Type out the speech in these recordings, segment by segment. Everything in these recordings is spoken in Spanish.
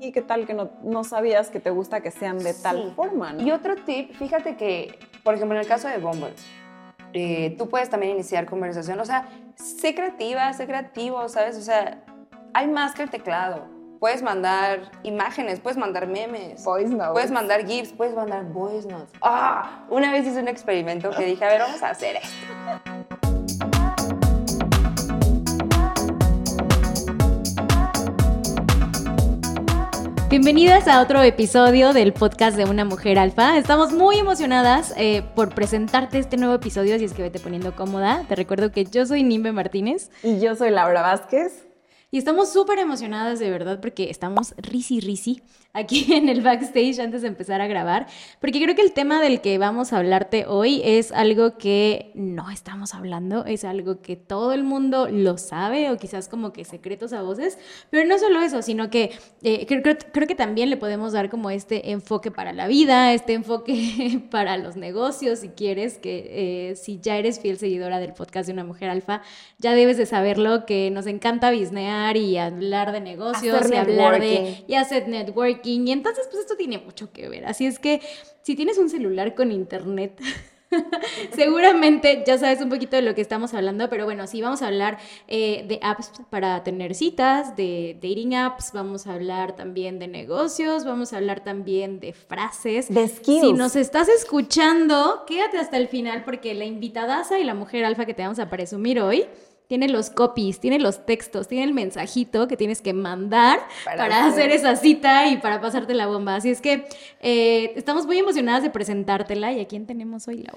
y qué tal que no, no sabías que te gusta que sean de tal forma. ¿no? Y otro tip, fíjate que, por ejemplo, en el caso de Bumble, eh, tú puedes también iniciar conversación, o sea, sé creativa, sé creativo, ¿sabes? O sea, hay más que el teclado. Puedes mandar imágenes, puedes mandar memes, Voice notes. puedes mandar GIFs, puedes mandar voice notes. ¡Ah! Una vez hice un experimento que dije, a ver, vamos a hacer esto. Bienvenidas a otro episodio del podcast de Una Mujer Alfa. Estamos muy emocionadas eh, por presentarte este nuevo episodio, así es que vete poniendo cómoda. Te recuerdo que yo soy Nimbe Martínez Y yo soy Laura Vázquez. Y estamos súper emocionadas de verdad porque estamos risi risi aquí en el backstage antes de empezar a grabar, porque creo que el tema del que vamos a hablarte hoy es algo que no estamos hablando, es algo que todo el mundo lo sabe o quizás como que secretos a voces, pero no solo eso, sino que eh, creo, creo- creo que también le podemos dar como este enfoque para la vida, este enfoque para los negocios, si quieres, que eh, si ya eres fiel seguidora del podcast de Una Mujer Alfa, ya debes de saberlo, que nos encanta y hablar de negocios Hacer y hablar de y hacer networking. Y entonces, pues esto tiene mucho que ver. Así es que si tienes un celular con internet, seguramente ya sabes un poquito de lo que estamos hablando, pero bueno, sí, vamos a hablar eh, de apps para tener citas, de dating apps, vamos a hablar también de negocios, vamos a hablar también de frases. De skills. Si nos estás escuchando, quédate hasta el final porque la invitadaza y la mujer alfa que te vamos a presumir hoy tiene los copies, tiene los textos, tiene el mensajito que tienes que mandar Para para, hacer- esa cita y para pasarte la bomba. Así es que eh, estamos muy emocionadas de presentártela. ¿Y a quién tenemos hoy, Lau?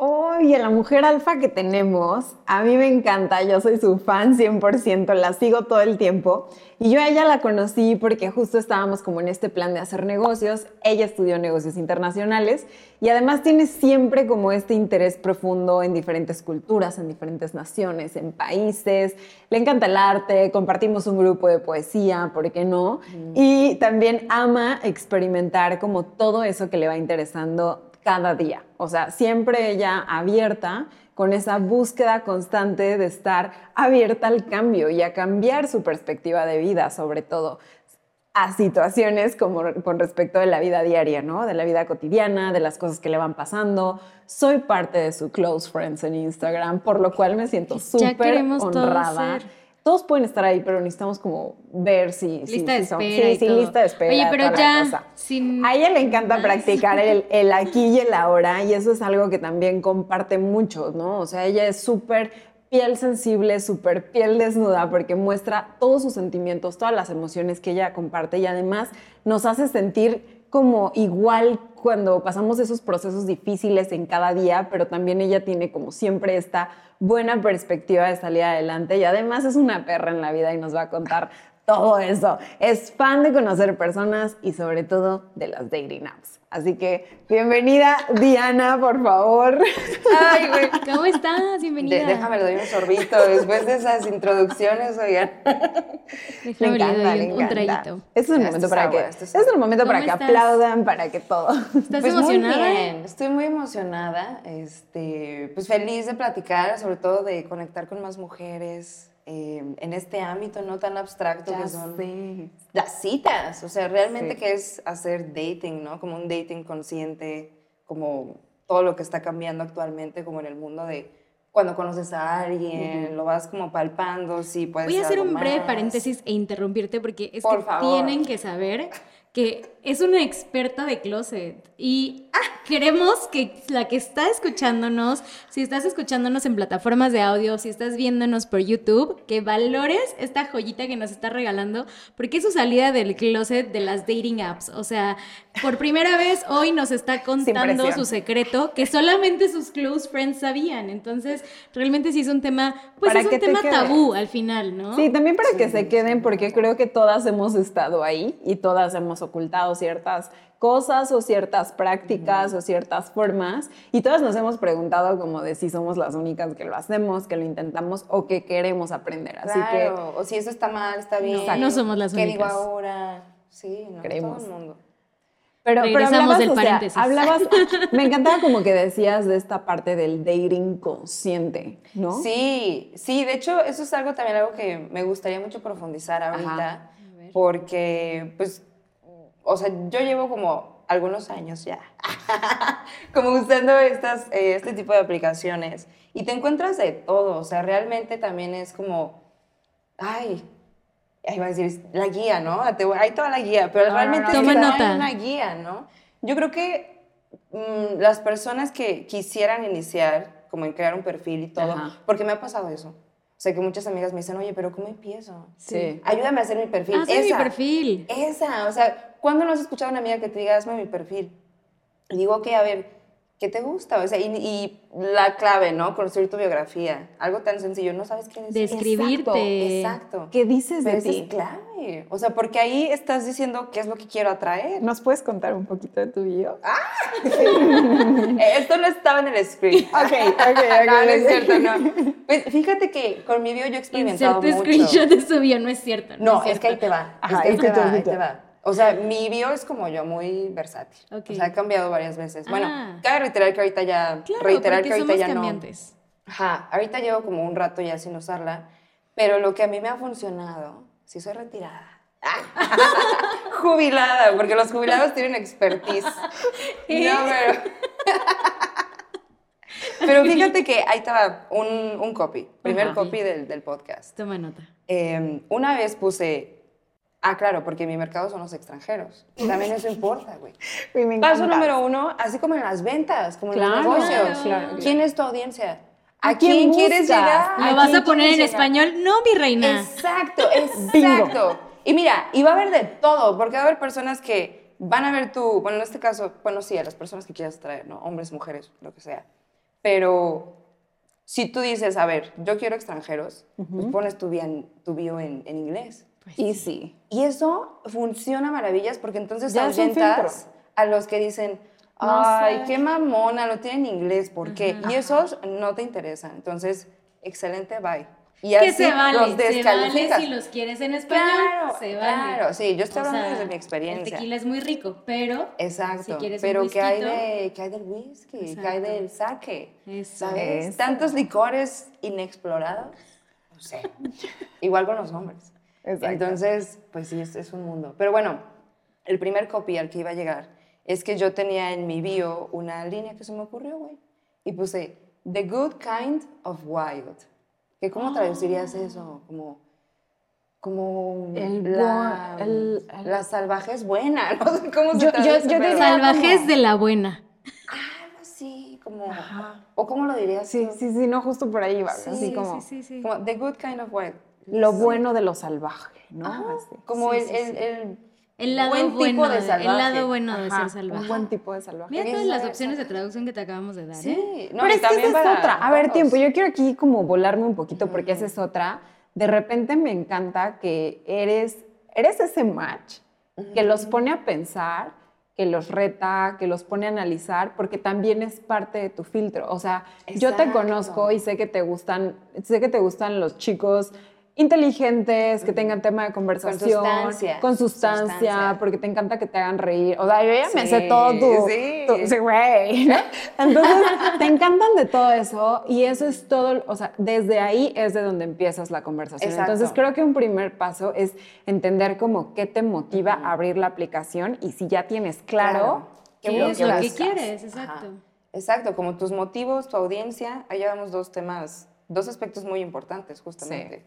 Oye, la mujer alfa que tenemos, a mí me encanta, yo soy su fan 100%, la sigo todo el tiempo. Y yo a ella la conocí porque justo estábamos como en este plan de hacer negocios. Ella estudió negocios internacionales y además tiene siempre como este interés profundo en diferentes culturas, en diferentes naciones, en países. Le encanta el arte, compartimos un grupo de poesía, ¿por qué no? Y también ama experimentar como todo eso que le va interesando cada día. O sea, siempre ella abierta con esa búsqueda constante de estar abierta al cambio y a cambiar su perspectiva de vida, sobre todo a situaciones como con respecto de la vida diaria, ¿no? De la vida cotidiana, de las cosas que le van pasando. Soy parte de su close friends en Instagram, por lo cual me siento súper honrada. Todos pueden estar ahí, pero necesitamos como ver si... si- Lista de si son- espera Sí, lista de espera. Oye, pero ya, sin A ella le encanta más. practicar el, el aquí y el ahora y eso es algo que también comparte mucho, ¿no? O sea, ella es súper piel sensible, súper piel desnuda porque muestra todos sus sentimientos, todas las emociones que ella comparte y además nos hace sentir como igual cuando pasamos esos procesos difíciles en cada día, pero también ella tiene como siempre esta buena perspectiva de salir adelante y además es una perra en la vida y nos va a contar todo eso. Es fan de conocer personas y sobre todo de las dating apps. Así que bienvenida Diana, por favor. Ay, güey. ¿Cómo estás? Bienvenida. De- déjame le doy un sorbito después de esas introducciones, oigan. Déjame le doy le un, un encanta. traguito. Este es el Esto momento para que esto es este es el momento para ¿Cómo que aplaudan, para que todo. ¿Estás Pues muy emocionada? bien, estoy muy emocionada, este, pues feliz de platicar, sobre todo de conectar con más mujeres eh, en este ámbito no tan abstracto Ya que son sé. las citas, o sea, realmente Sí. que es hacer dating, ¿no? Como un dating consciente, como todo lo que está cambiando actualmente, como en el mundo de cuando conoces a alguien, lo vas como palpando, sí, puede Voy a hacer un breve más. paréntesis e interrumpirte porque es Por que favor. tienen que saber que es una experta de closet y queremos que la que está escuchándonos, si estás escuchándonos en plataformas de audio, si estás viéndonos por YouTube, que valores esta joyita que nos está regalando porque es su salida del closet de las dating apps. O sea, por primera vez hoy nos está contando su secreto que solamente sus close friends sabían. Entonces, realmente sí es un tema, pues Para es que un te tema quede. tabú al final, ¿no? Sí, también para que se queden, porque creo que todas hemos estado ahí y todas hemos ocultado ciertas cosas o ciertas prácticas o ciertas formas y todas nos hemos preguntado como de si somos las únicas que lo hacemos, que lo intentamos o que queremos aprender. Así Claro, o si eso está mal, está bien. Exacto. No somos las ¿Qué digo únicas. ahora? Sí, no, Creemos. todo el mundo. que, pero, pero hablabas, del o sea, hablabas, me encantaba como que decías de esta parte del dating consciente, ¿no? Sí, sí, de hecho, eso es algo también algo que me gustaría mucho profundizar ahorita, porque pues o sea, yo llevo como algunos años ya, como usando estas, eh, este tipo de aplicaciones y te encuentras de todo, o sea, realmente también es como, ay, ahí va a decir, la guía, ¿no? Te voy- Hay toda la guía, pero No, realmente no. es que no hay nota. una guía, ¿no? Yo creo que mm, las personas que quisieran iniciar, como en crear un perfil y todo, Ajá. porque me ha pasado eso. O sea, que muchas amigas me dicen, oye, pero ¿cómo empiezo? Sí. Ayúdame a hacer mi perfil. Haz mi Esa. perfil. Esa, o sea, ¿cuándo no has escuchado a una amiga que te diga, hazme mi perfil? Y digo, ok, a ver, ¿qué te gusta? O sea, y, y la clave, ¿no? Construir tu biografía. Algo tan sencillo, no sabes qué decir. Describirte. Exacto. ¿Qué dices Pero de eso es ti? clave. O sea, porque ahí estás diciendo qué es lo que quiero atraer. ¿Nos puedes contar un poquito de tu bio? Eh, Esto no estaba en el script. Ok, ok, ok. no, no es cierto, no. Pues fíjate que con mi bio yo he experimentado Inserte mucho. screenshot de su bio, no es cierto. No, es es que ahí cierto. te va. Ajá, es que ahí te va, ahí te va. O sea, mi bio es como yo, muy versátil. Ok. O sea, ha cambiado varias veces. Bueno, Ah. cabe reiterar que ahorita ya... Claro, reiterar que ahorita somos ya cambiantes. no. Ajá, ahorita llevo como un rato ya sin usarla, pero lo que a mí me ha funcionado, si soy retirada. Jubilada, porque los jubilados tienen expertise. No, pero... pero fíjate que ahí estaba un, un copy, primer Ajá. copy del, del podcast. Toma nota. Eh, una vez puse, ah, claro, porque mi mercado son los extranjeros. También eso importa, güey. Paso número uno, así como en las ventas, como en los negocios. claro, ¿Quién es tu audiencia? ¿A, ¿A quién quién, quieres llegar? ¿Lo ¿A vas a poner en llegar? español? No, mi reina. Exacto, exacto. Y mira, y va a haber de todo, porque va a haber personas que van a ver tu, bueno, en este caso, bueno, sí, a las personas que quieras traer, ¿no? Hombres, mujeres, lo que sea. Pero si tú dices, a ver, yo quiero extranjeros, pues pones tu bio, en, tu bio en, en inglés. Y sí. Y eso funciona maravillas porque entonces Ya ahuyentas a los que dicen, No ay, sé. qué mamona, lo tienen en inglés, ¿por qué? Y esos no te interesan. Entonces, excelente, bye. Y que se vale, los se vale si los quieres en español, Claro, se vale. claro, sí, yo estoy O hablando sea, desde mi El experiencia. tequila es muy rico, pero Exacto, si quieres pero un ¿qué hay, de, ¿qué hay del whisky? ¿Qué hay del sake? Eso. ¿Sabes? Eso. Tantos licores inexplorados. No sé. Igual con los hombres. Exacto. Entonces, pues sí, es, es un mundo. Pero bueno, el primer copy al que iba a llegar es que yo tenía en mi bio una línea que se me ocurrió, güey. Y puse, The Good Kind of Wild. ¿Que ¿Cómo traducirías eso? Como... Como El la, el- el- la salvaje es buena, no sé cómo se Yo- yo- traduce, yo diría- Salvajes como- de la buena. algo así, como... Ajá. ¿O cómo lo dirías Sí, tú? sí, sí, no, justo por ahí va. Sí, así como sí, sí, sí. Como The Good Kind of Wild. Lo bueno de lo salvaje, ¿no? Ajá, Así. Como Sí, el, sí, el, el El lado buen bueno, tipo de salvaje. el lado bueno de Ajá, ser salvaje. Un buen tipo de salvaje. Mira todas las opciones de traducción que te acabamos de dar. ¿eh? Sí, no, Pero es que esa es para otra. A ver, todos. tiempo, yo quiero aquí como volarme un poquito porque esa es otra. De repente me encanta que eres, eres ese match que los pone a pensar, que los reta, que los pone a analizar, porque también es parte de tu filtro. O sea, yo te conozco y sé que te gustan, sé que te gustan los chicos inteligentes, que tengan tema de conversación, sustancia, con sustancia, sustancia. porque te encanta que te hagan reír. O sea, yo ya me Sí, sé todo tu, sí. tu- sí, güey. ¿no? Entonces, te encantan de todo eso y eso es todo, o sea, desde ahí es de donde empiezas la conversación. Exacto. Entonces, creo que un primer paso es entender como qué te motiva a abrir la aplicación y si ya tienes claro, Claro. ¿Qué es lo que quieres? Ajá. Exacto. Exacto, como tus motivos, tu audiencia, ahí llevamos dos temas, dos aspectos muy importantes justamente.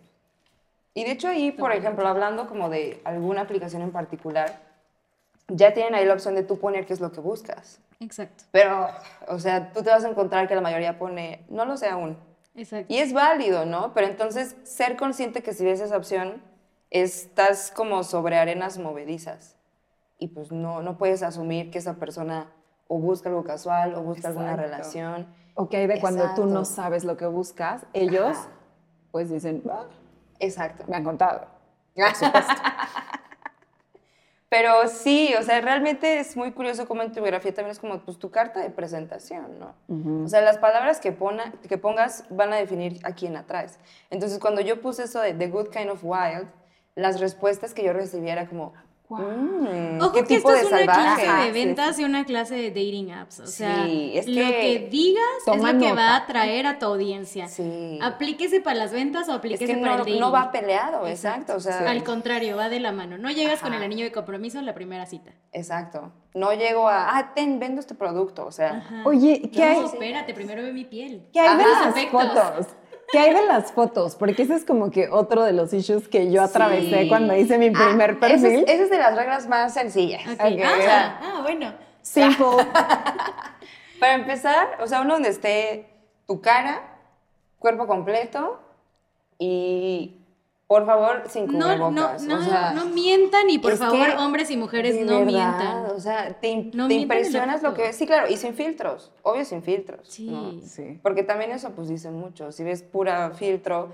Y de hecho ahí, por ejemplo, hablando como de alguna aplicación en particular, ya tienen ahí la opción de tú poner qué es lo que buscas. Exacto. Pero, o sea, tú te vas a encontrar que la mayoría pone, no lo sé aún. Exacto. Y es válido, ¿no? Pero entonces ser consciente que si ves esa opción, estás como sobre arenas movedizas. Y pues no, no puedes asumir que esa persona o busca algo casual o busca alguna relación. o que hay de cuando tú no sabes lo que buscas, ellos Ajá. pues dicen, "Ah, Exacto. me han contado. Pero sí, o sea, realmente es muy curioso cómo en tu biografía también es como pues, tu carta de presentación, ¿no? O sea, las palabras que, pona- que pongas van a definir a quién atraes. Entonces, cuando yo puse eso de The Good Kind of Wild, las respuestas que yo recibía era como, Wow. "Mm, Ojo, qué que tipo esta de es una salvaje. clase de sí, ventas y una clase de dating apps. O sea, Sí, es lo que- digas es lo que va a atraer a tu audiencia. Sí. Aplíquese para las ventas o Es aplíquese que para el no, dating. no va peleado, exacto. O sea, Al contrario, va de la mano. No llegas con el anillo de compromiso a la primera cita. exacto. No llego a, ah, ten, vendo este producto. O sea, Ajá. Oye, ¿qué hay, No, espérate, primero ve mi piel. ¿qué hay de las fotos? ¿Qué hay de las fotos? Porque ese es como que otro de los issues que yo atravesé Sí. cuando hice mi primer esa perfil. es, esa es de las reglas más sencillas. Ah, ah, bueno. Simple. Para empezar, o sea, uno donde esté tu cara, cuerpo completo y, por favor, sin No, no, cubrebocas. no, o sea, no mientan y por favor, que, hombres y mujeres, no verdad, mientan. O sea, te, No te impresionas lo que ves. Sí, claro, y sin filtros. Obvio, sin filtros. Sí. ¿no? Sí. Porque también eso pues dice mucho. Si ves pura filtro.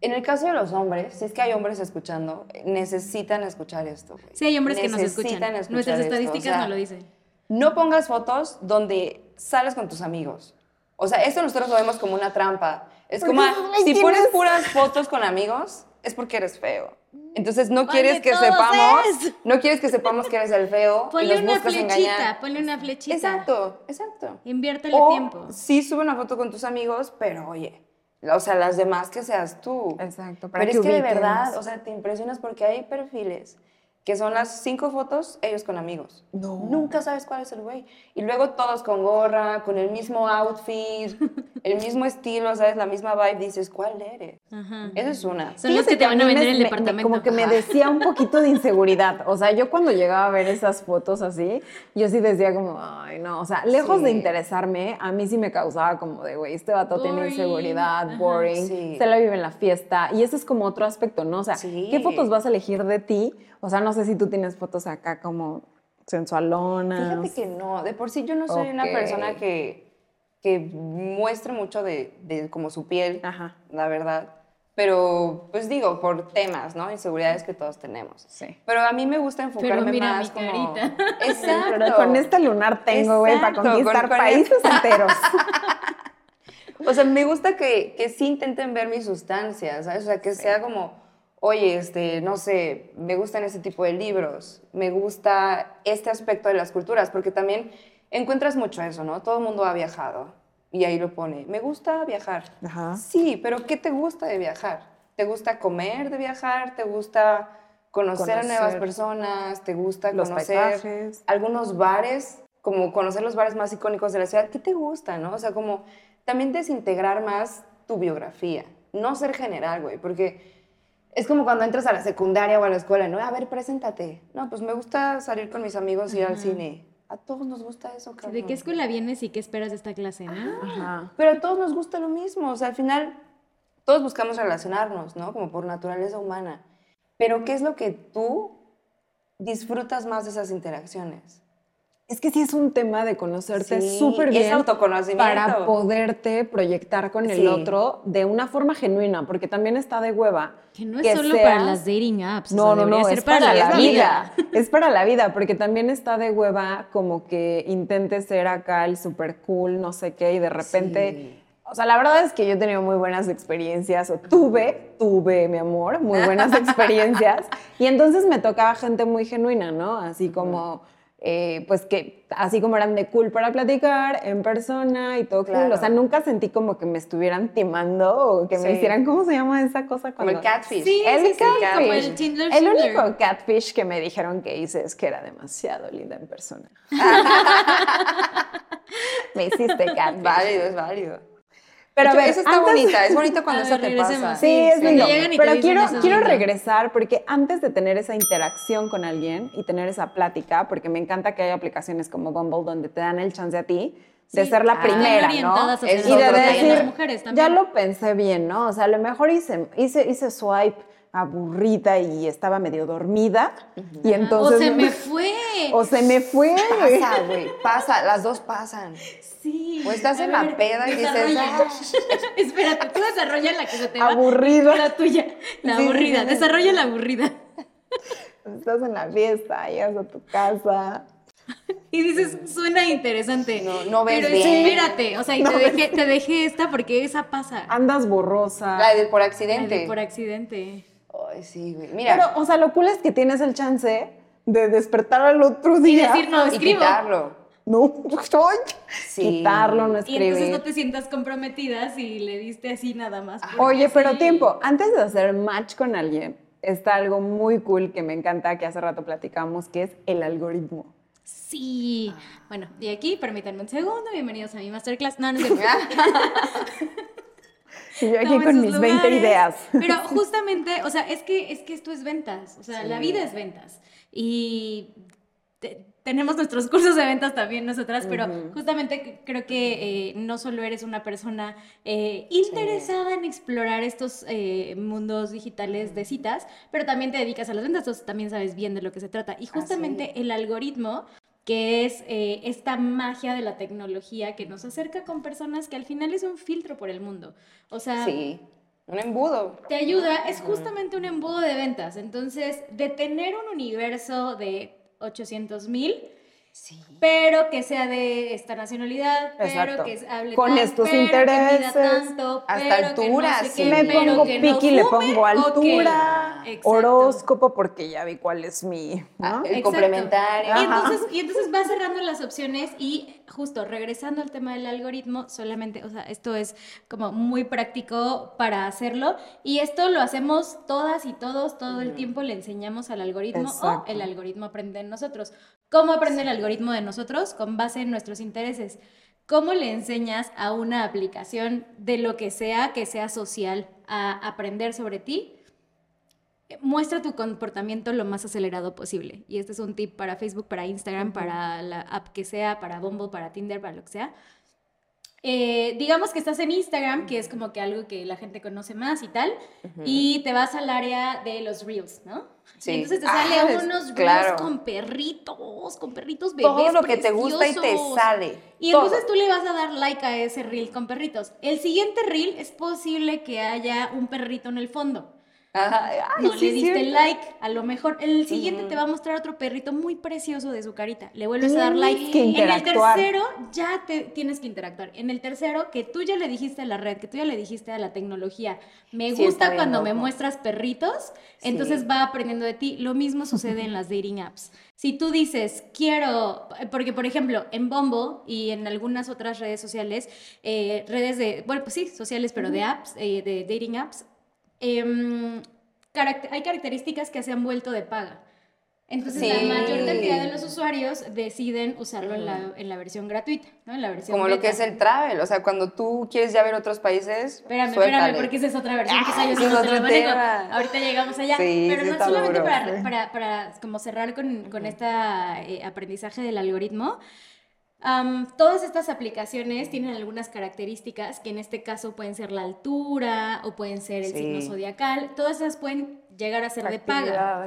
En el caso de los hombres, si es que hay hombres escuchando, necesitan escuchar esto. güey. Sí, hay hombres que nos escuchan. Necesitan escuchar Nuestras esto, o estadísticas sea, no lo dicen. No pongas fotos donde sales con tus amigos. O sea, esto nosotros lo vemos como una trampa. Es como, dices, ah, "Ay, si ¿quién pones es?" puras fotos con amigos, es porque eres feo. Entonces no ¿Cuál quieres que sepamos, es? no quieres que sepamos que eres el feo y Ponle los una flechita, engañar. ponle una flechita. Exacto, exacto. Inviértele O tiempo. sí sube una foto con tus amigos, pero oye, o sea, las demás que seas tú. Exacto, para Pero que es que de verdad, o sea, te impresionas porque hay perfiles que son las cinco fotos, ellos con amigos. No. Nunca sabes cuál es el güey. Y luego todos con gorra, con el mismo outfit, el mismo estilo, ¿sabes? La misma vibe. Dices, ¿cuál eres? Ajá. Eso es una. Son los que te van a vender me- el me- departamento. Como que me decía un poquito de inseguridad. O sea, yo cuando llegaba a ver esas fotos así, yo sí decía como, ay, no. O sea, lejos de Sí. interesarme, a mí sí me causaba como de, güey, este vato tiene Boring. inseguridad, Ajá. boring, Sí. se la vive en la fiesta. Y ese es como otro aspecto, ¿no? O sea, Sí. ¿qué fotos vas a elegir de ti? O sea, no sé si tú tienes fotos acá como sensualonas. Fíjate que no, de por sí yo no soy una persona que, que muestre mucho de, de como su piel, Ajá. la verdad. Pero, pues digo, por temas, ¿no? Inseguridades que todos tenemos. Sí. Pero a mí me gusta enfocarme mira más mi como... Exacto. Pero con este lunar tengo, güey, para conquistar con- con países enteros. O sea, me gusta que, que sí intenten ver mis sustancias, ¿sabes? O sea, que sea como, oye, este, no sé, me gustan este tipo de libros, me gusta este aspecto de las culturas, porque también encuentras mucho eso, ¿no? Todo el mundo ha viajado y ahí lo pone, me gusta viajar. Ajá. Sí, pero ¿qué te gusta de viajar? ¿Te gusta comer de viajar? ¿Te gusta conocer, a nuevas personas? ¿Te gusta los conocer paisajes. algunos bares? Como conocer los bares más icónicos de la ciudad. ¿Qué te gusta, no? O sea, como también desintegrar más tu biografía. No ser general, güey, porque es como cuando entras a la secundaria o a la escuela, ¿no? A ver, preséntate. No, pues me gusta salir con mis amigos y ir al cine. A todos nos gusta eso, cabrón. ¿De qué escuela vienes y qué esperas de esta clase, no? Ajá. Pero a todos nos gusta lo mismo. O sea, al final, todos buscamos relacionarnos, ¿no? Como por naturaleza humana. Pero ¿qué es lo que tú disfrutas más de esas interacciones? Es que sí es un tema de conocerte Sí, súper es bien. autoconocimiento. Para poderte proyectar con el Sí. otro de una forma genuina, porque también está de hueva. Que no es solo para las dating apps. o No, sea, no, no, ser es para, la la vida. es para la vida, porque también está de hueva como que intentes ser acá el super cool, no sé qué, y de repente. Sí. O sea, la verdad es que yo he tenido muy buenas experiencias, o tuve, tuve, mi amor, muy buenas experiencias. y entonces me tocaba gente muy genuina, ¿no? Así como. Eh, pues que así como eran de cool para platicar en persona y todo cool. Claro. O sea, nunca sentí como que me estuvieran timando o que me hicieran, ¿cómo se llama esa cosa? Como el cuando- catfish. Sí, el sí, sí, catfish. como el Tinder El único catfish que me dijeron que hice es que era demasiado linda en persona. me hiciste catfish. Válido, es válido. Pero a ver, eso está antes- bonita, es bonito cuando A eso ver, te pasa. Sí, Sí, es lindo. Pero quiero, quiero regresar porque antes de tener esa interacción con alguien y tener esa plática, porque me encanta que hay aplicaciones como Bumble donde te dan el chance a ti de Sí, ser la están primera, ¿no? Es Y de decir, las mujeres también. ya lo pensé bien, ¿no? O sea, a lo mejor hice, hice, hice swipe aburrida y estaba medio dormida y entonces... o se me fue. o se me fue. Pasa, güey, pasa, las dos pasan. Sí. O estás A en la peda y dices. "Ah". Espérate, tú desarrolla la que se te va. Aburrida. La tuya. La Sí, sí, aburrida. sí. Desarrolla la aburrida. Estás en la fiesta, llegas a tu casa. Y dices, suena interesante. No- no ves Pero bien. espérate, o sea, y te, dejé, te dejé esta porque esa pasa. Andas borrosa. La de por La accidente. de por accidente. Ay, sí, güey. Mira, Pero, o sea, lo cool es que tienes el chance de despertar al otro Y día. decir, no, Y escribo. quitarlo. No, soy. Sí. Quitarlo, no Y escribir. entonces no te sientas comprometida si le diste así nada más. porque Oye, pero tiempo, antes de hacer match con alguien, está algo muy cool que me encanta, que hace rato platicamos, que es el algoritmo. Sí. Bueno, y aquí, permítanme un segundo. Bienvenidos a mi masterclass. No, no. Y yo aquí con mis 20 lugares. ideas. Pero justamente, o sea, es que, es que esto es ventas. O sea, la vida es ventas. Y te- tenemos nuestros cursos de ventas también nosotras, pero justamente creo que eh, no solo eres una persona eh, interesada en explorar estos eh, mundos digitales de citas, pero también te dedicas a las ventas, entonces también sabes bien de lo que se trata. Y justamente el algoritmo que es eh, esta magia de la tecnología que nos acerca con personas que al final es un filtro por el mundo. O sea, Sí. Un embudo. te ayuda, es justamente un embudo de ventas. Entonces, de tener un universo de 800 mil, Sí. pero que sea de esta nacionalidad, Exacto. pero que hable Con tal, estos pero que intereses, tanto, hasta pero altura, que no sé sí. qué, Le pero pongo que no piqui, le fume, pongo altura, horóscopo, porque ya vi cuál es mi, ¿no? Ah, el complementario. Y entonces, y entonces vas cerrando las opciones y justo regresando al tema del algoritmo, solamente, o sea, esto es como muy práctico para hacerlo y esto lo hacemos todas y todos, todo el tiempo le enseñamos al algoritmo Exacto. o el algoritmo aprende en nosotros. ¿Cómo aprende el algoritmo de nosotros? Con base en nuestros intereses. ¿Cómo le enseñas a una aplicación de lo que sea que sea social a aprender sobre ti? muestra tu comportamiento lo más acelerado posible. Y este es un tip para Facebook, para Instagram, para la app que sea, para Bumble, para Tinder, para lo que sea. Eh, digamos que estás en Instagram, que es como que algo que la gente conoce más y tal, y te vas al área de los reels, ¿no? Sí. Y entonces te Ah, sale es- unos reels claro. con perritos, con perritos bebés Todo lo que te gusta y te sale. Y Todo. entonces tú le vas a dar like a ese reel con perritos. El siguiente reel es posible que haya un perrito en el fondo. Ajá. Ay, no sí, le diste cierto. like, a lo mejor el siguiente te va a mostrar otro perrito muy precioso de su carita. Le vuelves a dar Tienes like. que En el tercero ya te tienes que interactuar. En el tercero que tú ya le dijiste a la red, que tú ya le dijiste a la tecnología, me Sí, gusta cuando me loco. muestras perritos, Sí. entonces va aprendiendo de ti. Lo mismo sucede en las dating apps. Si tú dices, quiero, porque por ejemplo, en Bumble y en algunas otras redes sociales, eh, redes de, bueno, pues sí, sociales, pero de apps, eh, de dating apps, em, caract- hay características que se han vuelto de paga. Entonces, la mayor cantidad de los usuarios deciden usarlo en la, en la versión gratuita, ¿no? En la versión Como lo que es el travel. O sea, cuando tú quieres ya ver otros países, Espérame, suéltale. espérame, porque esa es otra versión Ah, es otro tema. Ahorita llegamos allá. Sí, pero sí no solamente para, para, para como cerrar con, con este aprendizaje del algoritmo. Todas estas aplicaciones tienen algunas características que en este caso pueden ser la altura o pueden ser el Sí. signo zodiacal. Todas esas pueden llegar a ser de paga.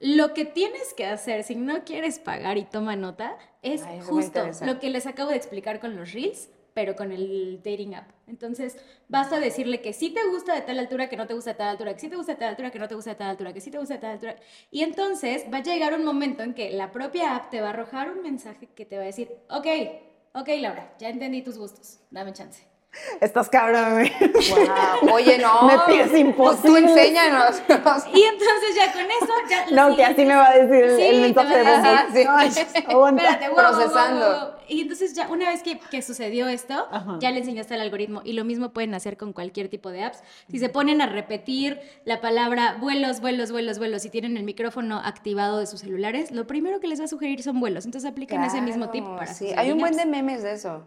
Lo que tienes que hacer si no quieres pagar y toma nota es Ay, justo lo que les acabo de explicar con los reels, pero con el dating app. Entonces, basta decirle que sí te gusta de tal altura, que no te gusta de tal altura, que sí te gusta de tal altura, que no te gusta de tal altura, que sí te gusta de tal altura. Y entonces va a llegar un momento en que la propia app te va a arrojar un mensaje que te va a decir, ok, ok Laura, ya entendí tus gustos, dame chance. Estás cabrón. Guau, Oye, no. Me pides Tú- Tú imposible. enséñanos. Y entonces ya con eso, ya... lo No, que así me va a decir el, Sí, el mensaje de va a Bumble. decir- sí. Espérate, wow, wow, wow, Procesando. wow, wow. Y entonces ya una vez que, que sucedió esto, Ajá. ya le enseñaste al algoritmo y lo mismo pueden hacer con cualquier tipo de apps. Si se ponen a repetir la palabra vuelos, vuelos, vuelos, vuelos y tienen el micrófono activado de sus celulares, lo primero que les va a sugerir son vuelos. Entonces apliquen ese mismo tip Claro, para sí. Hay un buen de memes de eso.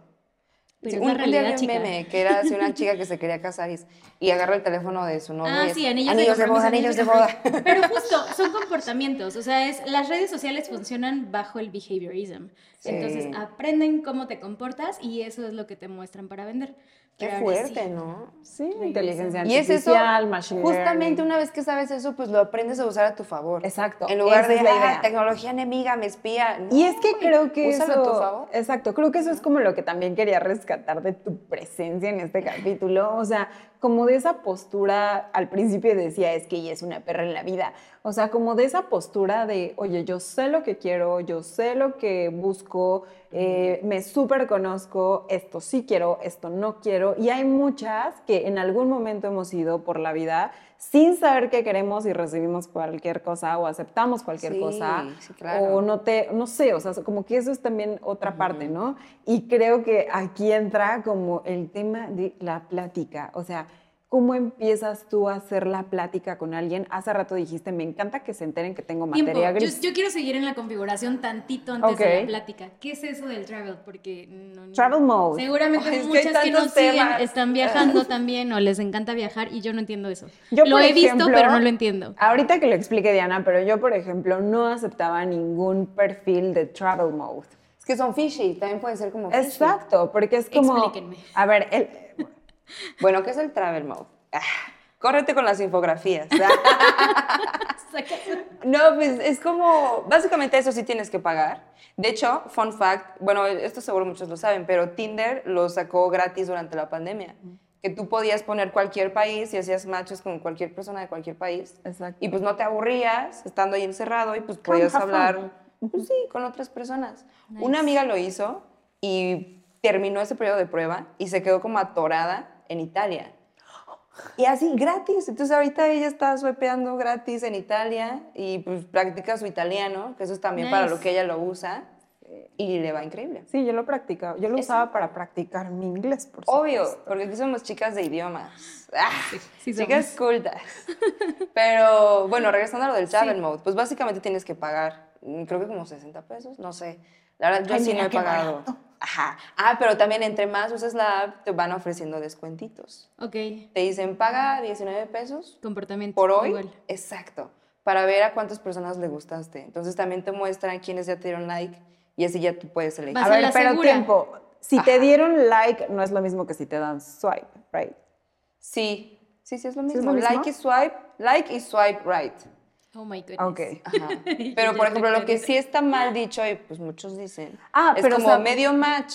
Pero Sí, es la un realidad, un chica. meme que era una chica que se quería casar y, y agarra el teléfono de su novio. Ah, sí, anillos, anillos de boda, anillos de boda. Pero justo, son comportamientos. O sea, es, las redes sociales funcionan bajo el behaviorism. Sí. Entonces, aprenden cómo te comportas y eso es lo que te muestran para vender. Qué Pero fuerte, sí. ¿no? Sí, inteligencia Y es eso, artificial, machine justamente learning. una vez que sabes eso, pues lo aprendes a usar a tu favor. Exacto, En lugar de, la ah, tecnología enemiga, me espía. Y es que creo que úsalo eso, a tu favor. exacto, creo que eso es como lo que también quería rescatar de tu presencia en este capítulo, o sea, como de esa postura, al principio decía, es que ella es una perra en la vida, o sea, como de esa postura de, oye, yo sé lo que quiero, yo sé lo que busco, eh, me súper conozco, esto sí quiero, esto no quiero, y hay muchas que en algún momento hemos ido por la vida sin saber qué queremos y recibimos cualquier cosa o aceptamos cualquier Sí, cosa. sí, claro. O no te, no sé, o sea, como que eso es también otra parte, ¿no? Y creo que aquí entra como el tema de la plática. O sea, ¿cómo empiezas tú a hacer la plática con alguien? Hace rato dijiste, me encanta que se enteren que tengo Tiempo. materia gris. yo quiero seguir en la configuración tantito antes de la plática. ¿Qué es eso del travel? Porque no- no- Travel mode. Seguramente Ay, es que hay muchas que, nos siguen están viajando también o les encanta viajar y yo no entiendo eso. Yo, lo he visto, pero no lo entiendo. Ahorita que lo explique Diana, pero yo, por ejemplo, no aceptaba ningún perfil de travel mode. Es que son fishy, también pueden ser como fishy. Exacto, porque es como... Explíquenme. A ver, el, Bueno, ¿qué es el travel mode? Ah, córrete con las infografías. No, pues es como, básicamente eso sí tienes que pagar. De hecho, fun fact, bueno, esto seguro muchos lo saben, pero Tinder lo sacó gratis durante la pandemia. Que tú podías poner cualquier país y hacías matches con cualquier persona de cualquier país. Exacto. Y pues no te aburrías estando ahí encerrado y pues Come, podías hablar, pues sí, con otras personas. Nice. Una amiga lo hizo y terminó ese periodo de prueba y se quedó como atorada en Italia. Y así, gratis. Entonces ahorita ella está swipeando gratis en Italia y pues practica su italiano, que eso es también para lo que ella lo usa y le va increíble. sí, yo lo practicaba. Yo lo Eso. usaba para practicar mi inglés, por Obvio, supuesto. porque aquí somos chicas de idiomas. Ah, sí chicas cultas. Pero bueno, regresando a lo del travel mode, pues básicamente tienes que pagar, mm, creo que como 60 pesos, no sé. La verdad, yo Ay, sí no he pagado. Ajá. Ah, pero también entre más usas la app, te van ofreciendo descuentitos. Ok, Te dicen, paga 19 pesos comportamiento. por hoy. igual. Exacto. Para ver a cuántas personas le gustaste. Entonces también te muestran quiénes ya te dieron like y así ya tú puedes elegir. Vas A ver, pero segura. tiempo. Si te dieron like, no es lo mismo que si te dan swipe, right? Sí, sí, sí es lo ¿Sí es mismo. lo mismo? Like y swipe, like y swipe right. Oh my goodness. Ok. Ajá. Pero, por ejemplo, lo que sí está mal dicho, y pues muchos dicen, Ah, es pero, como o sea- medio match.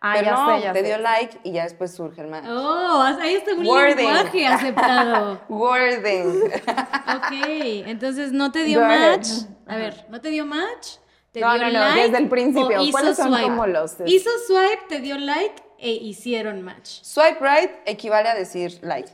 Ah, pero ya no, sé, ya te sé. dio like y ya después surge el match. Oh, ahí está un Wording. lenguaje aceptado. Wording. Ok, entonces no te dio Got it. match. A ver, ¿no te dio match? ¿Te No, dio no, no, like? desde el principio. o hizo ¿Cuáles son swipe? como los- Hizo swipe, te dio like e hicieron match. Swipe right equivale a decir like.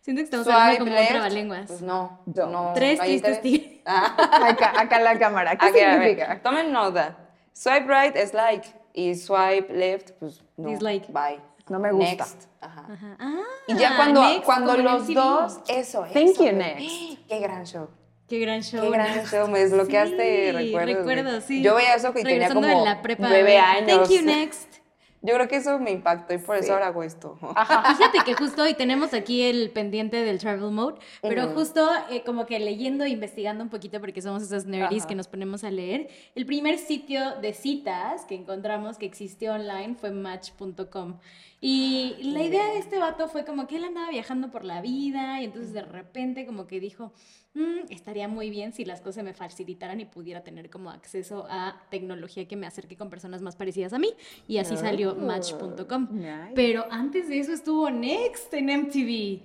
Siento que estamos hablando como un left. trabalenguas. Pues no. No. no Tres tristes tigres. Ah. Acá, acá la cámara. ¿Qué ver, significa? Tomen nota. Swipe right es like y swipe left, pues no. Dislike. Bye. No me gusta. Next. Ajá. Ajá. Ah, Y ya cuando, next, cuando en los MTV. dos, eso, Thank eso, you, next. Qué gran show. Qué gran show. Qué gran show, me desbloqueaste Sí, recuerdos. Recuerdo, sí. Yo veía eso que tenía Regresando como de la prepa. nueve años. Thank you, next. Yo creo que eso me impactó y por eso ahora hago esto. Fíjate que justo hoy tenemos aquí el pendiente del travel mode, pero justo eh, como que leyendo, investigando un poquito, porque somos esas nerdies Ajá. que nos ponemos a leer, el primer sitio de citas que encontramos que existió online fue match.com. Y la idea de este vato fue como que él andaba viajando por la vida y entonces de repente como que dijo, "Mm, estaría muy bien si las cosas me facilitaran y pudiera tener como acceso a tecnología que me acerque con personas más parecidas a mí. Y así salió match.com. Nice. Pero antes de eso estuvo Next en MTV.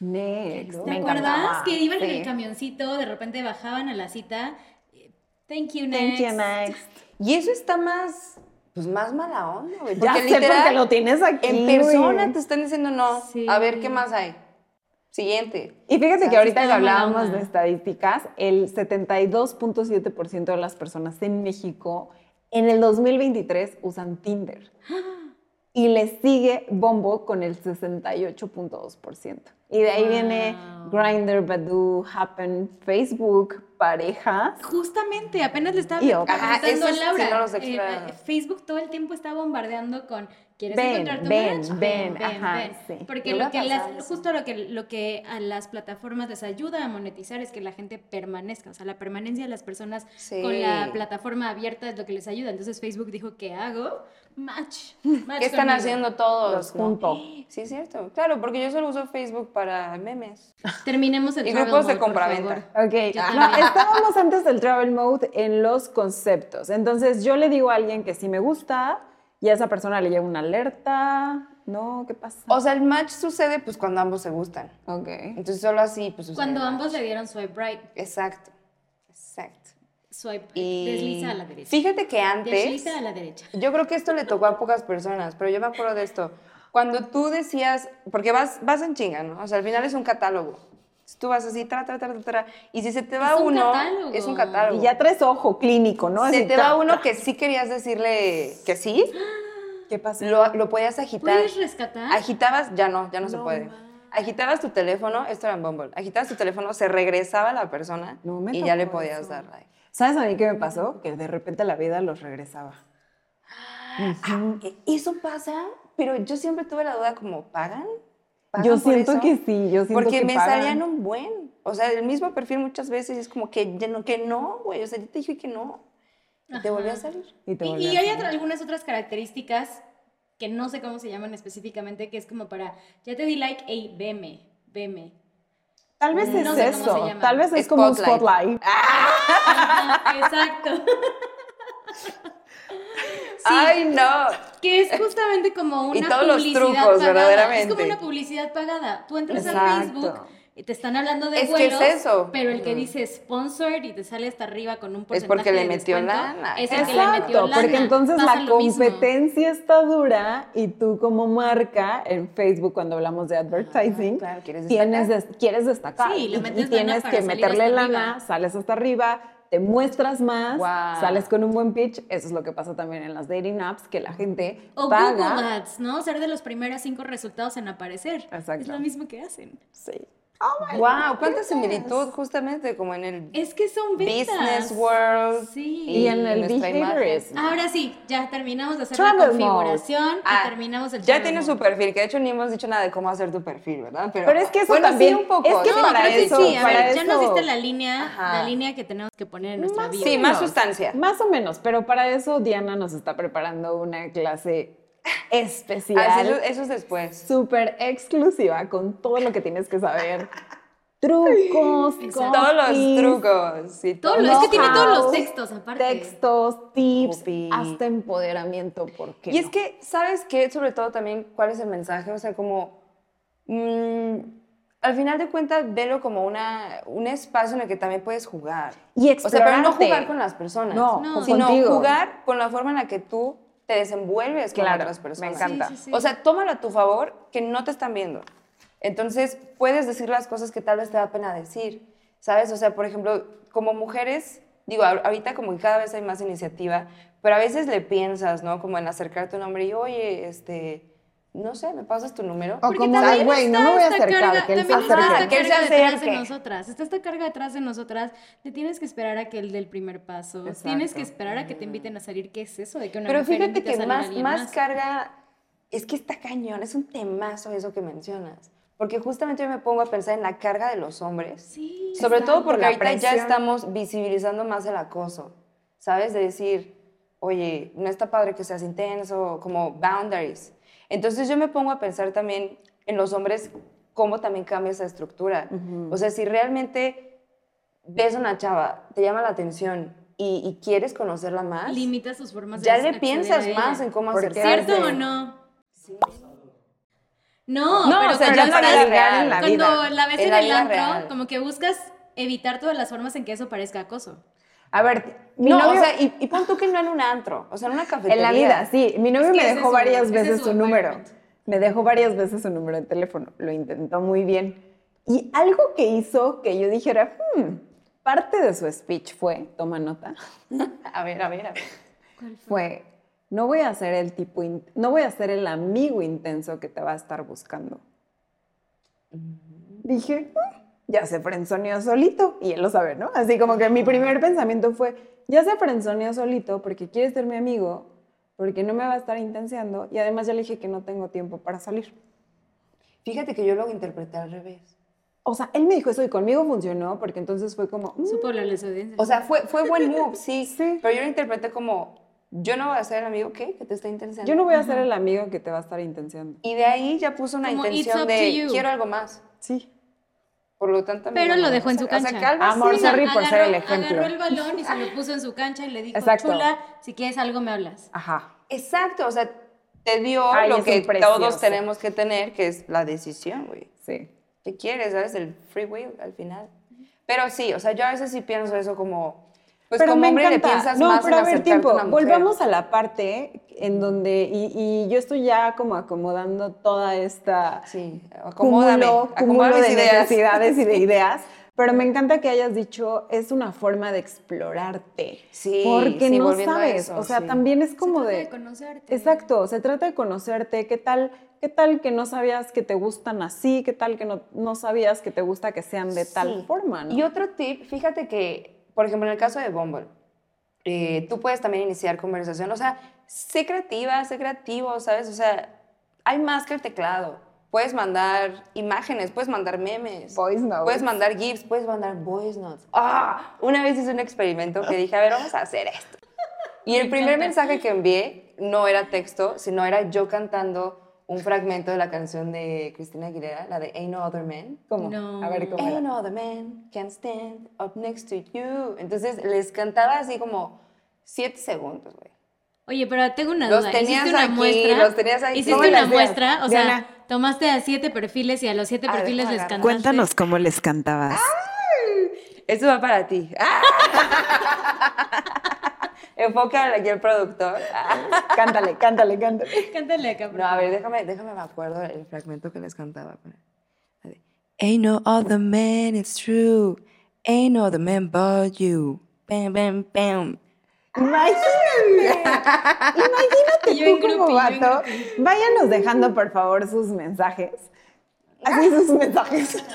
Next. ¿Te me acuerdas? encantaba. Que iban en el camioncito, de repente bajaban a la cita. Thank you, Thank next. you, next. Y eso está más, pues más mala onda, güey. Ya Porque sé literal, porque lo tienes aquí, En persona te están diciendo no. Sí. A ver, ¿qué más hay? Siguiente. Y fíjate O sea, que ahorita que hablábamos de estadísticas, el 72.7% de las personas en México en el 2023 usan Tinder. Y le sigue Bombo con el 68.2%. Y de ahí Wow. viene Grindr, Badoo, Happen, Facebook, parejas. Justamente, apenas le estaba Y eso Laura. sí no eh, Facebook todo el tiempo está bombardeando con ¿Quieres Ven, encontrar tu ven, match? ven, ajá, sí. Porque lo que las, justo lo que, lo que a las plataformas les ayuda a monetizar es que la gente permanezca. O sea, la permanencia de las personas Sí. con la plataforma abierta es lo que les ayuda. Entonces Facebook dijo, ¿qué hago? Match. match ¿Qué están conmigo. haciendo todos? Los no? junto. Sí, es cierto. Claro, porque yo solo uso Facebook para memes. Terminemos el Y travel grupos de mode, compraventa. Ok, no, estábamos antes del travel mode en los conceptos. Entonces yo le digo a alguien que sí me gusta y a esa persona le llega una alerta. No, ¿qué pasa? O sea, el match sucede pues cuando ambos se gustan. Ok. Entonces solo así pues sucede Cuando ambos le dieron swipe right, Exacto. Exacto. swipe Y desliza a la derecha. Fíjate que antes Desliza a la derecha. Yo creo que esto le tocó a pocas personas, pero yo me acuerdo de esto. Cuando tú decías, porque vas, vas en chinga, ¿no? O sea, al final es un catálogo. Tú vas así, tra, tra, tra, tra, tra, y si se te va Es un uno, catálogo. es un catálogo. Y ya traes ojo clínico, ¿no? se Así, te tra, va uno tra. que sí querías decirle que sí, ¿Qué pasa? lo, lo podías agitar. ¿Puedes rescatar? Agitabas, ya no, ya no, se puede. Agitabas tu teléfono, esto era en Bumble, agitabas tu teléfono, se regresaba la persona No me y ya le podías eso. dar like. ¿Sabes a mí qué me pasó? Que de repente la vida los regresaba. Ujú. E- Eso pasa, pero yo siempre tuve la duda como, ¿pagan? ¿Pagan Yo por siento eso? que sí, yo siento Porque que me pagan. salían un buen. O sea, el mismo perfil muchas veces es como que, que no, güey. O sea, yo te dije que no. Y te volví a salir. Y, te Y, y a hay salir. otra- algunas otras características que no sé cómo se llaman específicamente, que es como para, ya te di like, ey, veme, veme. Tal vez No es sé cómo se eso. llama. Tal vez es como un Spotlight. spotlight. Ajá, exacto. ¡Ay, no! Que es justamente como una Y todos los publicidad trucos, pagada. Es verdaderamente. como una publicidad pagada. Tú entras al Exacto. Facebook y te están hablando de Es que es eso. pero el que dice sponsored y te sale hasta arriba con un Es porcentaje porque le de metió descuento, lana. Es el que le metió Exacto, lana. porque entonces Pasa la competencia está dura y tú como marca en Facebook cuando hablamos de advertising, claro, quieres tienes destacar. des- quieres destacar Sí, le y- metes y, lana tienes que meterle lana, arriba. sales hasta arriba, te muestras más, sales con un buen pitch, eso es lo que pasa también en las dating apps, que la gente O paga. Google Ads, ¿no? Ser de los primeros cinco resultados en aparecer. Exacto. Es lo mismo que hacen. Sí. Oh ¡Wow! ¿Cuánta goodness. similitud justamente como en el Es que son business world? Sí. Y en el behaviorism. Ahora sí, ya terminamos de hacer Travel la mode. configuración Ah, y terminamos el Ya travel tiene mode. su perfil, que de hecho ni hemos dicho nada de cómo hacer tu perfil, ¿verdad? Pero es que eso bueno, también- sí, un poco. es que sí, para eso- sí, a para ver, ya nos diste la línea, Ajá. la línea que tenemos que poner en nuestra Más vida. Sí, más sustancia. Más o menos, pero para eso Diana nos está preparando una clase especial. Ah, eso, eso es después. súper exclusiva con todo lo que tienes que saber. Trucos, Exacto. Todos los trucos. Sí, Todo todos lo- es que tiene todos los textos aparte. Textos, tips, Copy. hasta empoderamiento, ¿por qué Y es no? que, ¿sabes qué? Sobre todo también, ¿cuál es el mensaje? O sea, como, mm, al final de cuentas, velo como una, un espacio en el que también puedes jugar. Y O sea, pero no explorarte. jugar con las personas. No, No. sino contigo. jugar con la forma en la que tú te desenvuelves con Claro, otras me personas. encanta. Sí, sí, sí. O sea, tómalo a tu favor que no te están viendo. Entonces, puedes decir las cosas que tal vez te da pena decir, ¿sabes? O sea, por ejemplo, como mujeres, digo, ahor- ahorita como que cada vez hay más iniciativa, pero a veces le piensas, ¿no? Como en acercarte a un hombre y, oye, este, no sé, ¿me pasas tu número? O como güey, no me voy a acercar, carga- que él se acerque. Que él se carga detrás de acerque. nosotras. Está esta carga detrás de nosotras. Te tienes que esperar a que él dé el primer paso. Exacto. Tienes que esperar a que te inviten a salir. ¿Qué es eso de que una Pero mujer fíjate que salir a más, más carga, es que está cañón, es un temazo eso que mencionas. Porque justamente yo me pongo a pensar en la carga de los hombres. Sí. Sobre todo porque ahorita ya estamos visibilizando más el acoso, ¿sabes? De decir, oye, no está padre que seas intenso, como boundaries. Entonces yo me pongo a pensar también en los hombres cómo también cambia esa estructura. O sea, si realmente ves a una chava, te llama la atención y, y quieres conocerla más, Limita sus formas de ya le piensas más en cómo acercarte. ¿Cierto o no? Sí. No, No, pero o sea, cuando ya ligar en la cuando vida. la ves En en, la el antro, real. como que buscas evitar todas las formas en que eso parezca acoso. A ver, mi no, novio, o sea, y, y pon tú que no en un antro, o sea, en una cafetería. en la vida, sí. Mi novio Es que me dejó su- varias ese veces es su su número. Me dejó varias veces su número de teléfono. Lo intentó muy bien. Y algo que hizo que yo dijera, hmm, parte de su speech fue, toma nota, A ver, a ver, a ver. ¿Cuál fue? fue, no voy a ser el tipo, no voy a ser el amigo intenso que te va a estar buscando. Dije, "Mm, ya se frenzoneó solito. Y él lo sabe, ¿no? Así como que mi primer pensamiento fue, ya se frenzoneó solito porque quiere ser mi amigo, porque no me va a estar intenseando. Y además ya le dije que no tengo tiempo para salir. Fíjate que yo lo interpreté al revés. O sea, él me dijo eso y conmigo funcionó porque entonces fue como, "Mm, Supo hablarle a su audiencia. O sea, fue, fue buen move, sí, Sí. Pero yo lo interpreté como, yo no voy a ser el amigo, ¿qué? Que te está intensiando. yo no voy a ser el amigo que te va a estar intenseando. Y de ahí ya puso una Como, "It's intención up to de, you". quiero algo más. Sí. Por lo tanto, Pero lo dejó en su sea- o sea, cancha. que algo. Amor, sorry por ser el ejemplo. Agarró el balón y se lo puso en su cancha y le dijo, Exacto. chula, si quieres algo me hablas. Ajá. Exacto, o sea, te dio Ay, lo que todos tenemos que tener, que es la decisión, güey. Sí. ¿Qué quieres? ¿Sabes? El free will al final. Pero sí, o sea, yo a veces sí pienso eso como, pues pero como me hombre le encanta. piensas no, más pero en a ver, tiempo. a una mujer. Volvamos a la parte en donde, y, y yo estoy ya como acomodando toda esta Sí, acomódame, cúmulo, de ideas. necesidades y de ideas. Pero me encanta que hayas dicho, es una forma de explorarte. Sí, Porque sí, no sabes. eso, o sea, sí. también es como Se trata de. de conocerte. Exacto, se trata de conocerte. ¿Qué tal, qué tal que no sabías que te gustan así? ¿Qué tal que no, no sabías que te gusta que sean de tal forma? ¿no? Y otro tip, fíjate que, por ejemplo, en el caso de Bumble, eh, tú puedes también iniciar conversación. O sea, sé creativa, sé creativo, ¿sabes? O sea, hay más que el teclado. Puedes mandar imágenes, puedes mandar memes. Voice notes. Puedes mandar GIFs, puedes mandar voice notes. ¡Ah! Una vez hice un experimento que dije, a ver, vamos a hacer esto. Y el primer mensaje que envié no era texto, sino era yo cantando un fragmento de la canción de Cristina Aguilera, la de Ain't No Other Man. ¿Cómo? No. A ver, ¿cómo era? Ain't no other man can stand up next to you. Entonces les cantaba así como siete segundos, güey. Oye, pero tengo una Los duda. tenías ¿Hiciste una aquí, muestra? los tenías aquí. ¿Hiciste ¿Cómo una muestra? O sea, Diana. tomaste a siete perfiles y a los siete A perfiles les cantaste. Cuéntanos cómo les cantabas. Eso va para ti. ¡Ah! Enfoca aquí el productor. Cántale, cántale, cántale. Cántale acá. por No, a ver, déjame, déjame me acuerdo el fragmento que les cantaba. De, Ain't no other man, it's true. Ain't no other man but you. Bam, bam, bam. Imagínate. Imagínate tú como grupi, vato. Váyanos dejando, por favor, sus mensajes. Así sus mensajes.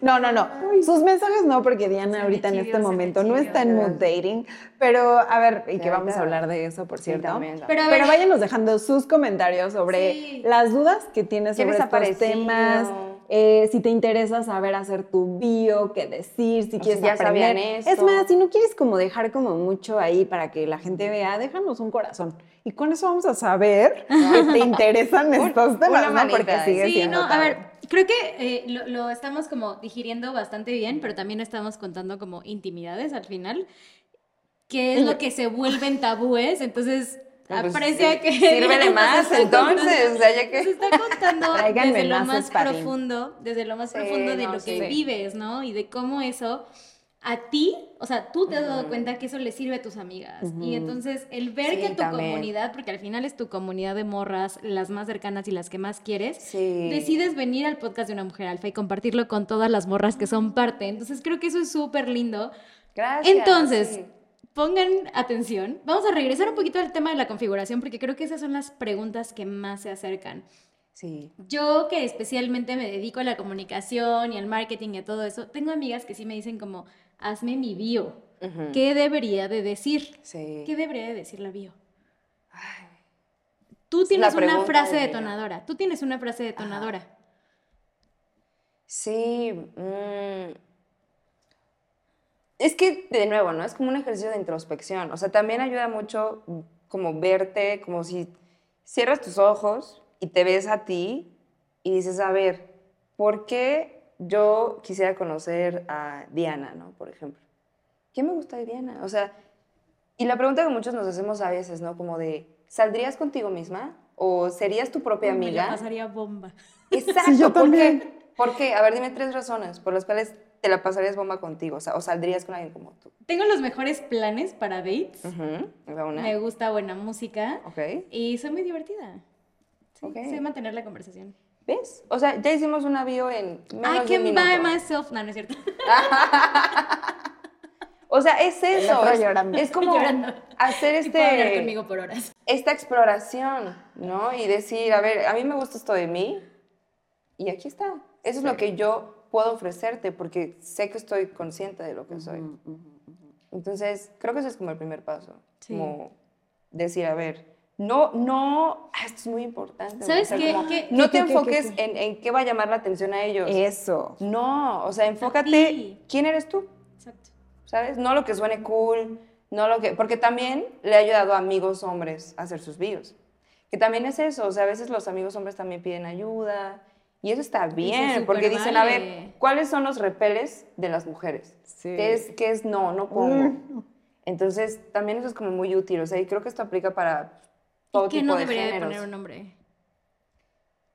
No, no, no. Sus mensajes no, porque Diana ahorita en este momento no está en mood dating. Pero, a ver, y que vamos a hablar de eso, por cierto. Pero váyanos dejando sus comentarios sobre las dudas que tienes ¿Qué sobre estos temas. eh, si te interesa saber hacer tu bio, qué decir, si O quieres si ya aprender. esto. Es más, si no quieres como dejar como mucho ahí para que la gente vea, déjanos un corazón. Y con eso vamos a saber que te interesan estos temas, ¿no? Porque sigue Sí, siendo no, a ver, creo que eh, lo, lo estamos como digiriendo bastante bien, pero también estamos contando como intimidades al final, que es lo que se vuelven tabúes, entonces Pues, aprecia que... sírvele más, se está entonces, o sea, ya que- Se está contando desde lo más más profundo, desde lo más Sí, profundo de no, lo que sí. vives, ¿no? Y de cómo eso a ti, o sea, tú te has dado cuenta que eso le sirve a tus amigas. Y entonces el ver Sí, que tu también. comunidad, porque al final es tu comunidad de morras, las más cercanas y las que más quieres, Sí. decides venir al podcast de una mujer alfa y compartirlo con todas las morras que son parte. Entonces creo que eso es súper lindo. Gracias. Entonces, sí. pongan atención. Vamos a regresar un poquito al tema de la configuración porque creo que esas son las preguntas que más se acercan. Sí. Yo que especialmente me dedico a la comunicación y al marketing y a todo eso, tengo amigas que sí me dicen como, hazme mi bio. ¿Qué debería de decir? Sí. ¿Qué debería de decir la bio? Tú tienes una frase día. detonadora. Tú tienes una frase detonadora. Sí. mm. Es que, de nuevo, ¿no? Es como un ejercicio de introspección. O sea, también ayuda mucho mm, como verte, como si cierras tus ojos y te ves a ti y dices, a ver, ¿por qué yo quisiera conocer a Diana, ¿no? Por ejemplo. ¿Qué me gusta de Diana? O sea, y la pregunta que muchos nos hacemos a veces, ¿no? Como de, ¿saldrías contigo misma? ¿O serías tu propia amiga? pasaría bomba. Exacto. Sí, yo ¿por también. qué? ¿Por qué? A ver, dime tres razones por las cuales te la pasarías bomba contigo, o sea, o saldrías con alguien como tú. Tengo los mejores planes para dates. Una. Me gusta buena música. Ok. Y soy muy divertida. Sí, Ok. sé mantener la conversación. ¿Ves? O sea, ya hicimos una bio en menos I de un can buy myself. No, no es cierto. O sea, es eso. Es, es como Llorando. hacer Y puedo hablar este, conmigo por horas. esta exploración, ¿no? Y decir, a ver, a mí me gusta esto de mí y aquí está. Eso es lo que yo puedo ofrecerte porque sé que estoy consciente de lo que soy. Entonces, creo que ese es como el primer paso. Sí. Como decir, a ver, no, no, ah, esto es muy importante. ¿Sabes qué? como, ¿Qué- no te qué, enfoques qué? En, en qué va a llamar la atención a ellos. Eso. No, o sea, enfócate, ¿quién eres tú? Exacto. ¿Sabes? No lo que suene cool, no lo que... Porque también le ha ayudado a amigos hombres a hacer sus bios. Que también es eso, o sea, a veces los amigos hombres también piden ayuda. Y eso está bien, porque dicen, a vale. ver, ¿cuáles son los repeles de las mujeres? Sí. ¿Qué es, qué es no, no pongo? Entonces, también eso es como muy útil, o sea, y creo que esto aplica para todo ¿Y qué tipo no de debería de géneros. poner un nombre?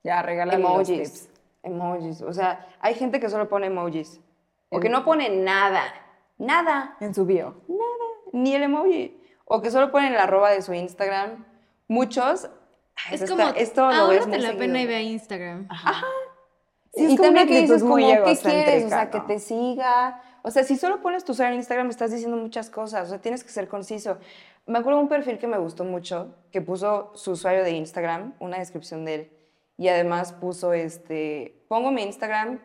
Ya, regálale los Emojis. tips. Emojis. O sea, hay gente que solo pone emojis. O que no pone nada. Nada. En su bio. Ni el emoji. O que solo ponen la arroba de su Instagram. muchos... ay, Es esto como, está- esto lo ves muy la seguido. pena y ve a Instagram. Sí, es y también que dices como, ¿qué quieres? O sea, que te siga. O sea, si solo pones tu usuario en Instagram, estás diciendo muchas cosas. O sea, tienes que ser conciso. Me acuerdo de un perfil que me gustó mucho, que puso su usuario de Instagram, una descripción de él. Y además puso, este, pongo mi Instagram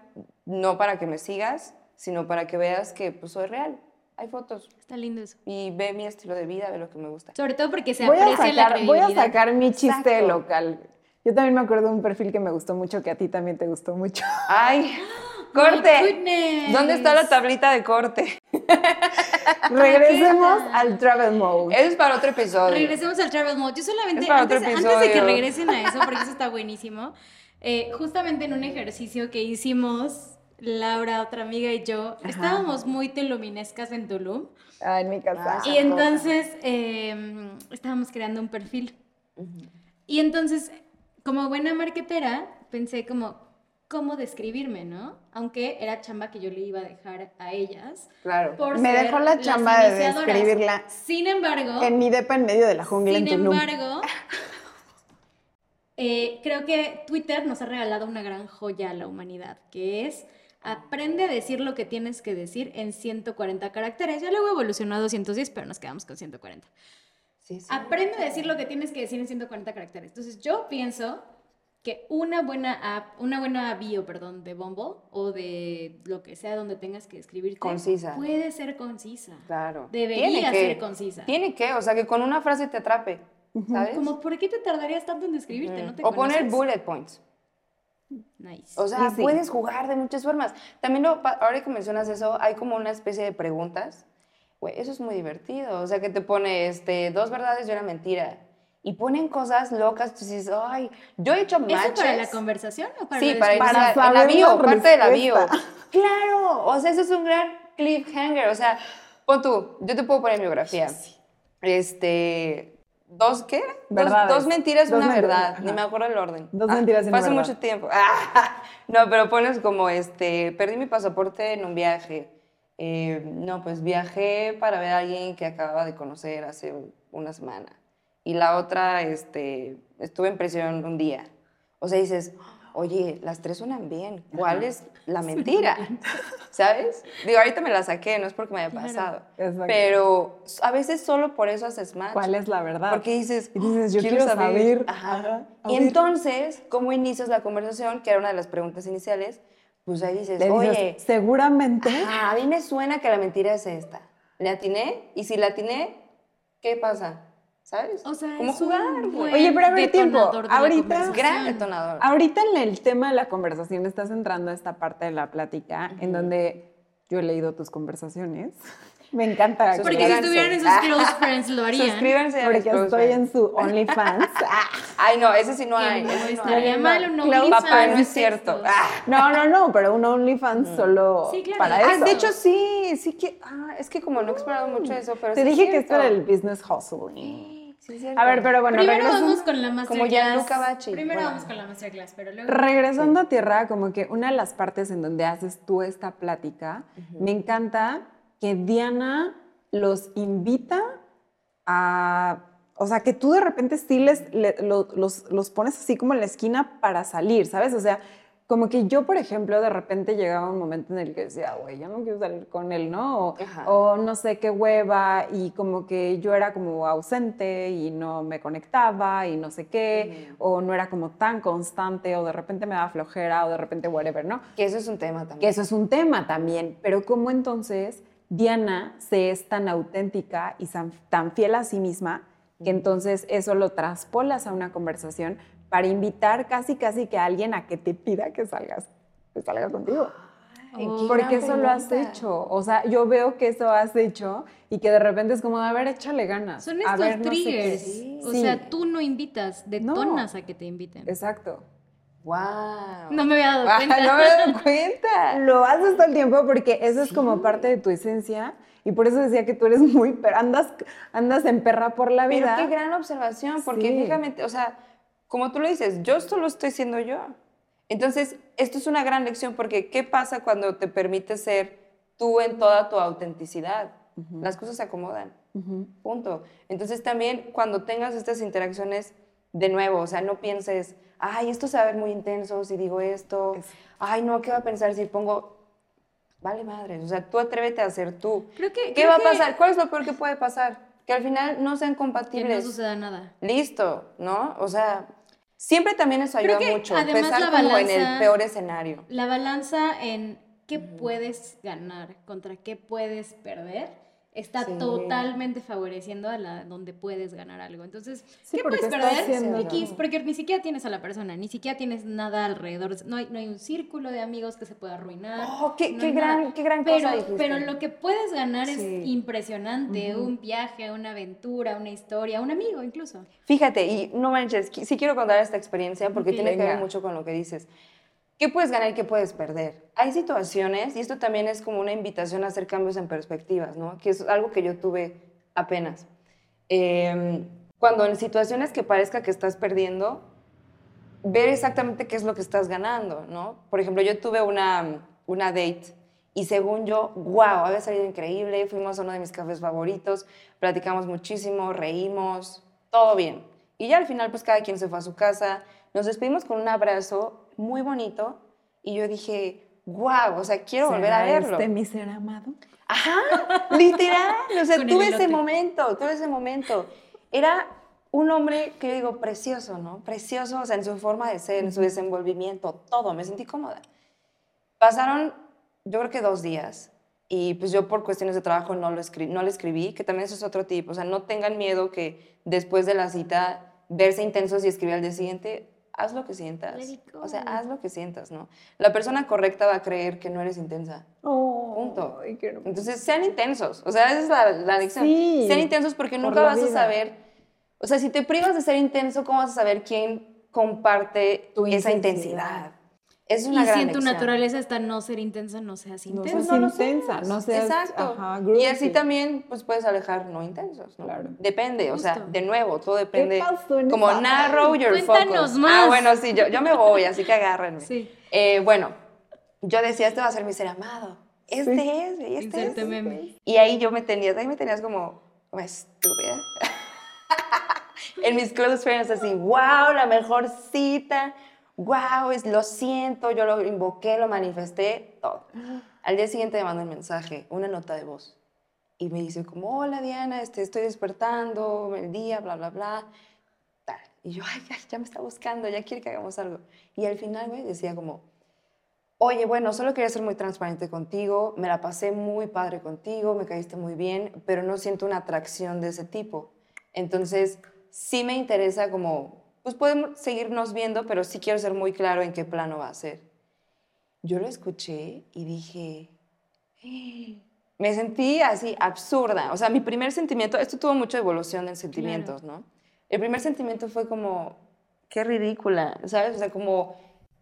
no para que me sigas, sino para que veas que pues, soy real. Hay fotos. Está lindo eso. Y ve mi estilo de vida, ve lo que me gusta. Sobre todo porque se Voy a, aprecia la sacar, voy a credibilidad. sacar mi chiste Exacto. local. Yo también me acuerdo de un perfil que me gustó mucho, que a ti también te gustó mucho. ¡Ay! ¡Corte! goodness. ¿Dónde está la tablita de corte? Regresemos al travel mode. Eso es para otro episodio. Regresemos al travel mode. Yo solamente, Es para antes, otro antes de que regresen a eso, porque eso está buenísimo, eh, justamente en un ejercicio que hicimos, Laura, otra amiga y yo, estábamos muy teluminescas en Tulum. Ah, en mi casa. Ah, Y entonces eh, estábamos creando un perfil. Y entonces, como buena marquetera, pensé como, ¿cómo describirme, no? Aunque era chamba que yo le iba a dejar a ellas. Claro. por Me dejó la chamba de describirla Sin embargo, En mi depa en medio de la jungla sin en Tulum. embargo, eh, creo que Twitter nos ha regalado una gran joya a la humanidad, que es aprende a decir lo que tienes que decir en 140 caracteres. Ya luego evolucionó a 210, pero nos quedamos con 140. Sí, sí. Aprende a decir lo que tienes que decir en 140 caracteres. Entonces, yo pienso que una buena app, una buena bio, perdón, de Bumble o de lo que sea donde tengas que escribirte, Concisa. puede ser concisa. Claro. Debería Tiene que. ser concisa. Tiene que, o sea, que con una frase te atrape, ¿sabes? Como, ¿por qué te tardarías tanto en describirte? ¿No te o poner conoces? bullet points. Nice. O sea, sí. puedes jugar de muchas formas. También, lo, ahora que mencionas eso, hay como una especie de preguntas. Güey, eso es muy divertido. O sea, que te pone este, dos verdades y una mentira. Y ponen cosas locas. Tú dices, ay, yo he hecho matches. ¿Eso para la conversación o para Sí, la para, descripción? Para en la bio, parte de la bio. Claro, o sea, eso es un gran cliffhanger. O sea, pon tú, yo te puedo poner biografía. Este, ¿dos qué? Dos, dos mentiras y Dos una mentiras, verdad. ajá. Ni me acuerdo el orden. Dos mentiras y una fue hace verdad. mucho tiempo. Ah, no, pero pones como, este, perdí mi pasaporte en un viaje. Eh, no, pues viajé para ver a alguien que acababa de conocer hace una semana. Y la otra, este, estuve en prisión un día. O sea, dices, oye, las tres suenan bien. ¿Cuál es la mentira? ¿Sabes? Digo, ahorita me la saqué, no es porque me haya Claro. pasado. Exacto. Pero a veces solo por eso haces match. ¿Cuál es la verdad? Porque dices, Y dices, yo quiero saber. Ajá. Ajá, a Y entonces, ¿cómo inicias la conversación? Que era una de las preguntas iniciales. Pues ahí dices, dices, oye, seguramente. ajá, a mí me suena que la mentira es esta. ¿Le atiné? Y si la atiné, ¿qué pasa? ¿Sabes? O sea, ¿Cómo es un jugar? Oye, pero a ver, tiempo. Ahorita-. Gran detonador. Ahorita en el tema de la conversación estás entrando a esta parte de la plática en donde yo he leído tus conversaciones. Me encanta. Porque si Suscríbanse. estuvieran en sus close friends lo harían. Suscríbanse a Porque close estoy en friends. su OnlyFans. Ay, no, ese sí no hay. no ese no estaría hay. mal un OnlyFans Papá, no es cierto. Ah. No, no, no, pero un OnlyFans solo Sí, claro. para eso. Ah, de hecho sí, sí que, ah, es que como no he explorado mucho eso, pero Te sí es dije que esto era el business hustling. Sí. A ver, pero bueno, Primero regresando, vamos con la masterclass. Como Bacci. Primero Bueno. vamos con la masterclass, pero luego... regresando a tierra, como que una de las partes en donde haces tú esta plática, me encanta que Diana los invita a, o sea, que tú de repente sí les, le- lo- los, los pones así como en la esquina para salir, ¿sabes? O sea, como que yo, por ejemplo, de repente llegaba un momento en el que decía, güey, yo no quiero salir con él, ¿no? O, no sé qué hueva, y como que yo era como ausente y no me conectaba y no sé qué, o no era como tan constante, o de repente me daba flojera, o de repente whatever, ¿no? Que eso es un tema también. Que eso es un tema también, pero ¿cómo entonces Diana se es tan auténtica y tan fiel a sí misma que entonces eso lo traspolas a una conversación para invitar casi casi que a alguien a que te pida que salgas, que salga contigo? Oh. Porque eso lo has hecho. O sea, yo veo que eso has hecho y que de repente es como, a ver, échale ganas. Son a estos ver, no sé qué". triggers. O Sí, sea, tú no invitas, detonas a que te inviten. Exacto. Wow. No me había dado Ah, cuenta. no me he dado cuenta. Lo haces todo el tiempo porque eso es como parte de tu esencia y por eso decía que tú eres muy, pero andas, andas en perra por la Pero vida. qué gran observación, porque Sí. fíjate, o sea, como tú lo dices, yo solo estoy siendo yo. Entonces, esto es una gran lección porque ¿qué pasa cuando te permites ser tú en toda tu autenticidad? Las cosas se acomodan. Punto. Entonces también cuando tengas estas interacciones, de nuevo, o sea, no pienses, ay, esto se va a ver muy intenso si digo esto, ay, no, ¿qué va a pensar si pongo... Vale madre, o sea, tú atrévete a ser tú. Creo que- ¿Qué creo va a que- pasar? ¿Cuál es lo peor que puede pasar? Que al final no sean Que compatibles. no suceda nada. Listo, ¿no? O sea, siempre también eso Creo ayuda que mucho. además Pensar la como en el peor escenario. La balanza en qué puedes ganar contra qué puedes perder está Sí. totalmente favoreciendo a la donde puedes ganar algo. Entonces, Sí, ¿qué puedes perder? X, porque ni siquiera tienes a la persona, ni siquiera tienes nada alrededor, no hay, no hay un círculo de amigos que se pueda arruinar. Oh, qué- no qué gran- nada. qué gran pero, cosa dijiste. Pero lo que puedes ganar Sí. es impresionante, un viaje, una aventura, una historia, un amigo incluso. Fíjate, y no manches, sí quiero contar esta experiencia porque tiene que ver mucho con lo que dices. ¿Qué puedes ganar y qué puedes perder? Hay situaciones, y esto también es como una invitación a hacer cambios en perspectivas, ¿no? Que es algo que yo tuve apenas. Eh, cuando en situaciones que parezca que estás perdiendo, ver exactamente qué es lo que estás ganando, ¿no? Por ejemplo, yo tuve una, una date y según yo, wow, había salido increíble, fuimos a uno de mis cafés favoritos, platicamos muchísimo, reímos, todo bien. Y ya al final, pues cada quien se fue a su casa, nos despedimos con un abrazo muy bonito y yo dije, wow, o sea, quiero volver a ¿Será verlo. este mi ser amado? Ajá, literal. O sea, tuve ese momento, tuve ese momento. Era un hombre que yo digo precioso, ¿no? Precioso, o sea, en su forma de ser, en su desenvolvimiento, todo. Me sentí cómoda. Pasaron, yo creo que dos días. Y pues yo por cuestiones de trabajo no, lo escri- no le escribí, que también eso es otro tipo. O sea, no tengan miedo que después de la cita verse intensos y escribir al día siguiente. Haz lo que sientas. O sea, haz lo que sientas, ¿no? La persona correcta va a creer que no eres intensa. Oh, Punto. ay, qué hermoso. Entonces, sean intensos. O sea, esa es la, la lección. Sí, sean intensos porque por nunca vas a saber. O sea, si te privas de ser intenso, ¿cómo vas a saber quién comparte Tu esa intensidad. intensidad? Es una y gran si en tu lección. naturaleza está no ser intensa, no seas No intensa. seas Pues no lo intensa, seas. no seas, Exacto. ajá, y así también pues puedes alejar no intensos, ¿no? Claro. Depende, o sea, de nuevo, todo depende. pasó en como esa narrow your Cuéntanos focus. más. Ah, bueno, sí, yo, yo me voy, así que agárrenme. Sí. Eh, bueno, yo decía, este va a ser mi ser amado. Este Sí. es, güey, este Inserte es. meme. Y ahí yo me tenías, ahí me tenías como, como estúpida. en mis close friends, así, wow, la mejor cita, wow, es, lo siento, yo lo invoqué, lo manifesté, todo. Al día siguiente me manda un mensaje, una nota de voz. Y me dice como, hola Diana, este, estoy despertando, el día, bla, bla, bla. Tal. Y yo, ay, ya, ya me está buscando, ya quiere que hagamos algo. Y al final, güey, decía como, Oye, bueno, solo quería ser muy transparente contigo, me la pasé muy padre contigo, me caíste muy bien, pero no siento una atracción de ese tipo. Entonces, sí me interesa como, pues podemos seguirnos viendo, pero sí quiero ser muy claro en qué plano va a ser. Yo lo escuché y dije, "Eh". me sentí así absurda. O sea, mi primer sentimiento, esto tuvo mucha evolución en sentimientos, ¿no? El primer sentimiento fue como, qué ridícula, ¿sabes? O sea, como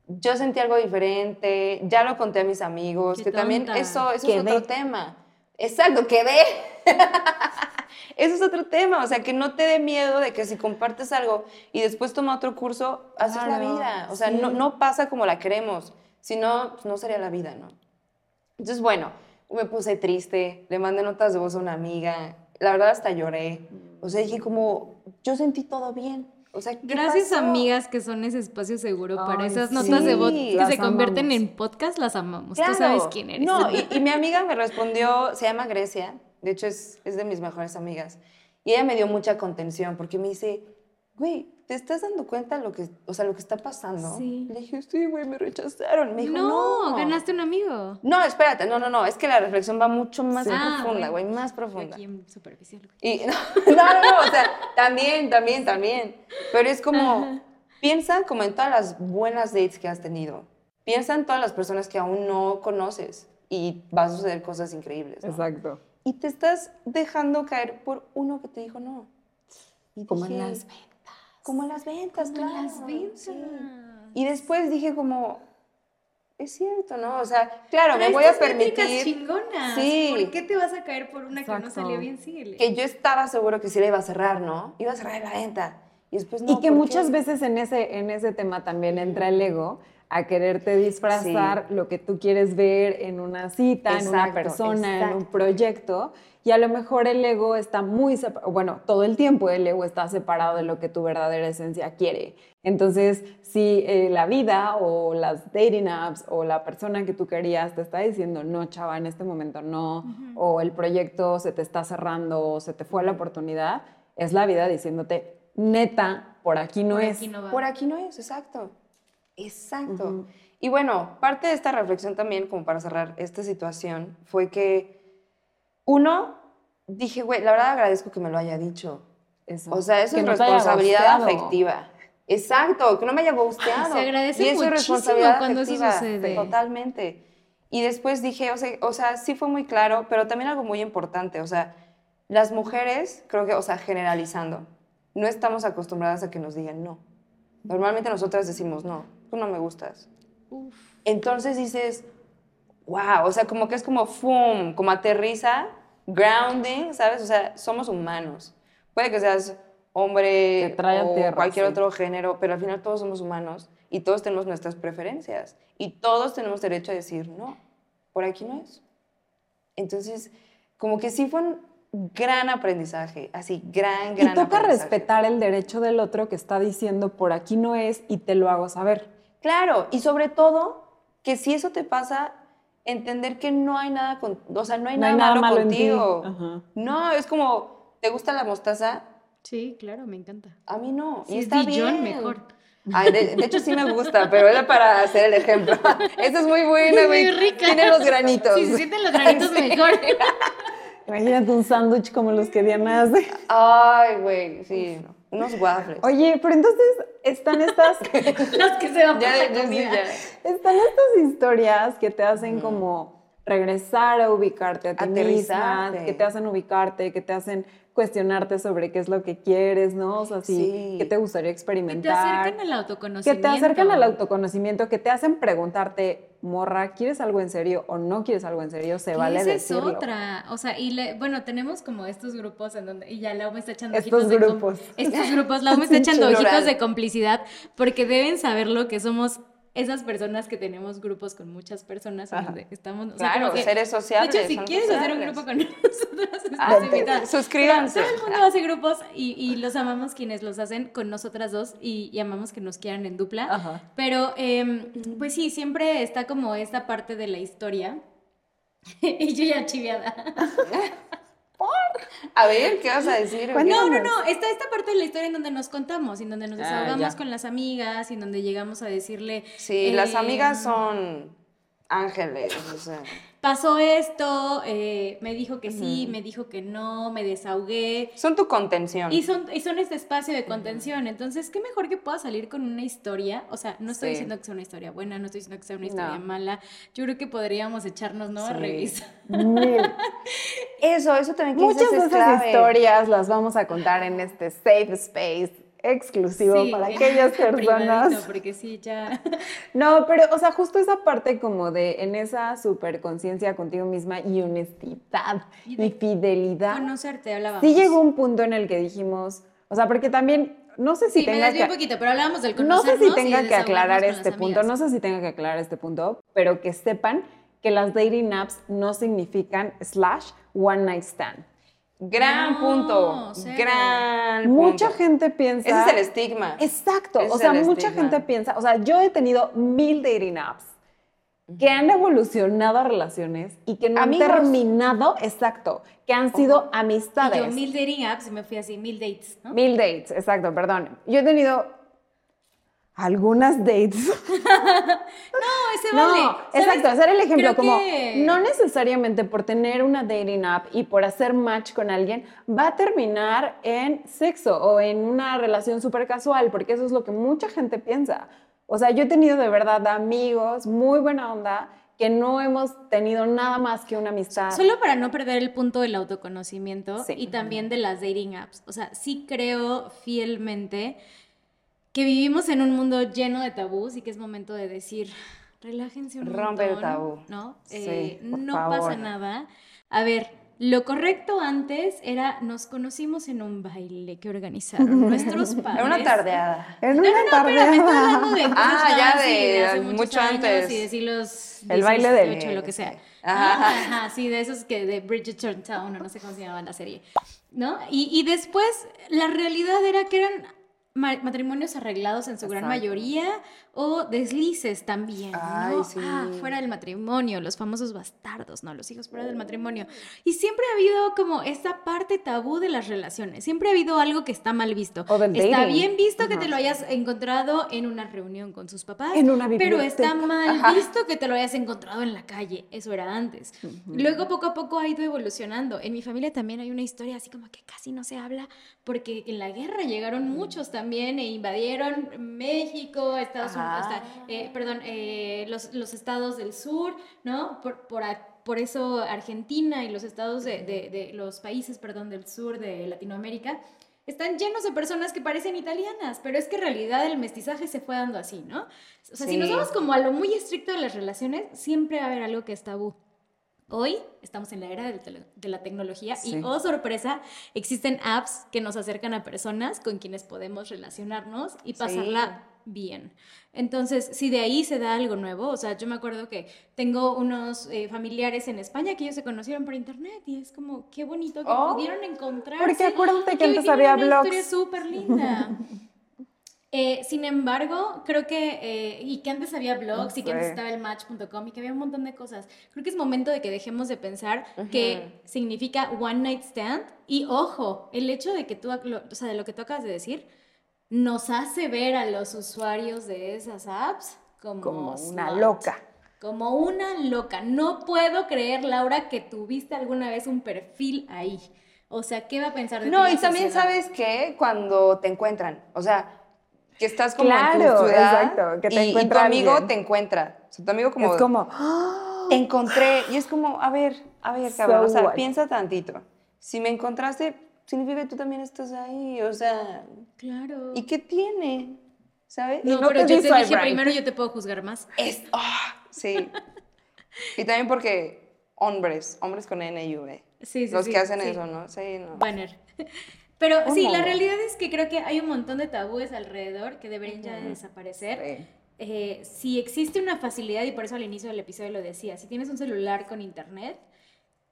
yo sentí algo diferente, ya lo conté a mis amigos, Qué que también tonta. eso, eso es otro tema. Exacto, quedé. Eso es otro tema, o sea, que no te dé miedo de que si compartes algo y después toma otro curso, así es la Claro, vida. O sea, sí. no, no pasa como la queremos, si no, pues no sería la vida, ¿no? Entonces, bueno, me puse triste, le mandé notas de voz a una amiga, la verdad hasta lloré. O sea, dije como, yo sentí todo bien. O sea, ¿qué Gracias, pasó? amigas, que son ese espacio seguro para esas sí. notas de voz que se convierten en podcast, las amamos. Claro. Tú sabes quién eres. No, y, y mi amiga me respondió, se llama Grecia, de hecho es, es de mis mejores amigas, y ella me dio mucha contención porque me dice, güey, ¿te estás dando cuenta lo que, o sea, lo que está pasando? Sí. Le dije, sí, güey, me rechazaron. Me dijo, no, no, ganaste un amigo. No, espérate, no, no, no, es que la reflexión va mucho más Ah, profunda, güey, más Yo profunda. Aquí en superficial. Y, no, no, no, o sea, también, también, también. Pero es como, piensa como en todas las buenas dates que has tenido. Piensa en todas las personas que aún no conoces y va a suceder cosas increíbles. ¿no? Exacto. Y te estás dejando caer por uno que te dijo no. Y Como en dije, las Como en las ventas, Como en claro. las ventas. sí. Y después dije como, es cierto, ¿no? O sea, claro, me Pero voy a permitir chingonas. Sí. ¿Por qué te vas a caer por una que no Exacto. salió bien? Síguele. que yo estaba seguro que sí la iba a cerrar, ¿no? Iba a cerrar la venta. Y después no. y que ¿por muchas qué? veces en ese, en ese tema también entra el ego. A quererte disfrazar lo que tú quieres ver en una cita, en una Exacto, persona, en un proyecto. Y a lo mejor el ego está muy separado, bueno, todo el tiempo el ego está separado de lo que tu verdadera esencia quiere. Entonces, si eh, la vida o las dating apps o la persona que tú querías te está diciendo, no, chava, en este momento no, o el proyecto se te está cerrando o se te fue la oportunidad, es la vida diciéndote, neta, por aquí no Por es. aquí no va. Por aquí no es, exacto. Exacto. Y bueno, parte de esta reflexión también, como para cerrar esta situación, fue que uno, dije, güey, la verdad agradezco que me lo haya dicho. Eso. O sea, eso Que es no responsabilidad afectiva. Exacto, que no me haya gusteado. Se agradece y eso es muchísimo responsabilidad cuando eso sucede. Totalmente. Y después dije, o sea, o sea, sí fue muy claro, pero también algo muy importante, o sea, las mujeres, creo que, o sea, generalizando, no estamos acostumbradas a que nos digan no. Normalmente nosotras decimos no, tú no me gustas. Uf. Entonces dices, wow, o sea, como que es como fum, como aterriza, grounding, ¿sabes? O sea, somos humanos. Puede que seas hombre trae o tierra, cualquier sí. otro género, pero al final todos somos humanos y todos tenemos nuestras preferencias y todos tenemos derecho a decir no, por aquí no es. Entonces, como que sí fue un gran aprendizaje, así, gran, Y gran toca aprendizaje. respetar el derecho del otro que está diciendo, por aquí no es y te lo hago saber. Claro, y sobre todo, que si eso te pasa, entender que no hay nada, con, o sea, no hay No hay nada, malo, malo en ti. contigo. Ajá. No, es como, ¿te gusta la mostaza? Sí, claro, me encanta. A mí no. Y es está Dijon, bien. mejor. Ay, de, de hecho sí me gusta, pero era para hacer el ejemplo. Esta es muy buena, Es güey. muy rica. Tiene los granitos. Si se sienten los granitos, mejor. Imagínate un sándwich como los que Diana hace. Ay, güey, sí. Unos waffles. Oye, pero entonces están estas, los que se van ya, ya, ya. están estas historias que te hacen como regresar a ubicarte a ti misma, que te hacen ubicarte, que te hacen cuestionarte sobre qué es lo que quieres, ¿no? O sea, si, Sí. qué te gustaría Que te experimentar. acercan al que autoconocimiento. te acercan al autoconocimiento, que te hacen preguntarte, morra, ¿quieres algo en serio o no quieres algo en serio? Se vale esa es otra. O sea, y le- bueno, tenemos como estos grupos en donde, y ya Lau me está echando Estos ojitos de com- grupos. estos grupos, Lau me está echando ojitos de complicidad, porque deben saberlo que somos esas personas que tenemos grupos con muchas personas donde estamos. o sea, Claro, que- seres sociables. De hecho, si quieres hacer un grupo con nosotros, Ah, suscríbanse. Todo el mundo hace grupos y, y los amamos quienes los hacen con nosotras dos y, y amamos que nos quieran en dupla. Ajá. Pero, em, pues sí, siempre está como esta parte de la historia. y yo ya chiviada. A ver, ¿qué vas a decir? No, no, no. Está esta parte de la historia en donde nos contamos, en donde nos Ah, desahogamos con las amigas, y en donde llegamos a decirle. Sí, las em, amigas son ángeles, o sea. Pasó esto, eh, me dijo que sí, me dijo que no, me desahogué. Son tu contención. Y son, y son este espacio de contención. Entonces, qué mejor que pueda salir con una historia. O sea, no estoy Sí. diciendo que sea una historia buena, no estoy diciendo que sea una historia No. mala. Yo creo que podríamos echarnos, ¿no? A revisar. Eso, eso también que Muchas de es esas historias las vamos a contar en este safe space exclusivo Sí, para aquellas personas. Porque sí, ya. No, pero, o sea, justo esa parte como de en esa super conciencia contigo misma y honestidad Y y, de fidelidad. Conocerte, hablábamos. Sí llegó un punto en el que dijimos, o sea, porque también, no sé si Sí, me tenga desvié que... un poquito, pero hablábamos del No sé si tenga que aclarar este punto, amigas. no sé si tenga que aclarar este punto, pero que sepan que las dating apps no significan slash one night stand. Gran No, punto. cero. Gran Mucha punto. gente piensa... Ese es el estigma. Exacto, Ese o sea, mucha estigma. gente piensa, o sea, yo he tenido mil dating apps que han evolucionado a relaciones y que no Amigos. han terminado, exacto, que han sido Y amistades. yo mil dating apps y me fui así, mil dates, ¿no? Mil dates, exacto, perdón. Yo he tenido algunas dates. No, ese No, vale. ¿Sabes? exacto, hacer el ejemplo Creo como que- no necesariamente por tener una dating app y por hacer match con alguien va a terminar en sexo o en una relación súper casual, porque eso es lo que mucha gente piensa. O sea, yo he tenido de verdad amigos muy buena onda que no hemos tenido nada más que una amistad. Solo para no perder el punto del autoconocimiento Sí. y también de las dating apps. O sea, sí creo fielmente que vivimos en un mundo lleno de tabús y que es momento de decir, relájense un Rompe el tabú. ¿no? Sí, Eh, por no favor. pasa nada. A ver, Lo correcto antes era nos conocimos en un baile que organizaron nuestros padres. Era una tardeada. En No, una no, no, espérame, estoy tardeada. hablando de Ah, ya así, de- hace mucho años antes. Y de El baile del- 18, lo que sea. Ajá. Ah, Ajá, sí, de esos que de Bridgerton Town, o no sé cómo se llamaba la serie. ¿No? Y, y después la realidad era que eran matrimonios arreglados en su gran Exacto. mayoría o deslices también, ¿no? Ay, sí. Ah, fuera del matrimonio, los famosos bastardos, ¿no? Los hijos fuera del matrimonio. Y siempre ha habido como esta parte tabú de las relaciones. Siempre ha habido algo que está mal visto. O del está dating. bien visto que te Ajá. lo hayas encontrado en una reunión con sus papás. En una Pero está mal visto que te lo hayas encontrado en la calle. Eso era antes. Luego poco a poco ha ido evolucionando. En mi familia también hay una historia así como que casi no se habla porque en la guerra llegaron muchos también e invadieron México, Estados Unidos, hasta, eh, perdón, eh, los, los estados del sur, ¿no? Por, por, por eso Argentina y los estados de, de- de los países, perdón, del sur de Latinoamérica están llenos de personas que parecen italianas, pero es que en realidad el mestizaje se fue dando así, ¿no? O sea, si nos vamos como a lo muy estricto de las relaciones, siempre va a haber algo que es tabú. Hoy estamos en la era de la tecnología Sí. y, oh sorpresa, existen apps que nos acercan a personas con quienes podemos relacionarnos y Sí. pasarla bien. Entonces, si de ahí se da algo nuevo, o sea, yo me acuerdo que tengo unos eh, familiares en España que ellos se conocieron por internet y es como, qué bonito que Oh. pudieron encontrarse. Porque acuérdate que antes había una blogs. historia súper linda. Eh, sin embargo, creo que, eh, y que antes había blogs y que antes estaba el match.com y que había un montón de cosas. Creo que es momento de que dejemos de pensar que significa one night stand. Y ojo, el hecho de que tú, lo- o sea, de lo que tú acabas de decir, nos hace ver a los usuarios de esas apps como, Como una loca. Como una loca. No puedo creer, Laura, que tuviste alguna vez un perfil ahí. O sea, ¿qué va a pensar de No, y también sociedad? sabes que cuando te encuentran, o sea, que estás como en tu ciudad exacto, que te y- y, tu amigo alguien. te encuentra. O sea, tu amigo como, es como, ¡ah! encontré, y es como, a ver, a ver, cabrón, So o sea, what? piensa tantito. Si me encontraste, significa que tú también estás ahí, o sea, Claro. ¿y qué tiene? ¿Sabes? No, pero te yo te dije right. primero, yo te puedo juzgar más. Es, ah, sí. y también porque hombres, hombres con N y V, Sí, sí, los sí, que hacen sí. eso, ¿no? Sí, no. Banner. Pero sí, la realidad es que creo que hay un montón de tabúes alrededor que deberían ya de desaparecer. Sí. Eh, si existe una facilidad, y por eso al inicio del episodio lo decía, si tienes un celular con internet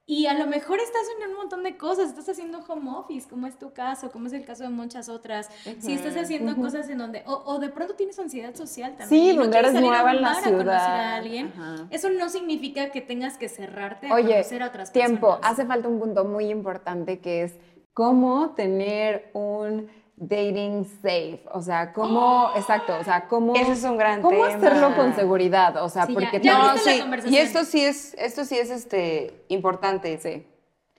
y a lo mejor estás en un montón de cosas, estás haciendo home office, como es tu caso, como es el caso de muchas otras, si estás haciendo cosas en donde, o, o de pronto tienes ansiedad social también. Sí, y no nueva en la bar a conocer a ciudad. alguien, Ajá. eso no significa que tengas que cerrarte a Oye, conocer a otras tiempo, personas. hace falta un punto muy importante que es cómo tener un dating safe, o sea, cómo, exacto, o sea, cómo, Ese es un gran cómo tema. hacerlo con seguridad, o sea, Sí, ya- porque ya no- sí, y esto sí es, esto sí es este, importante. sí.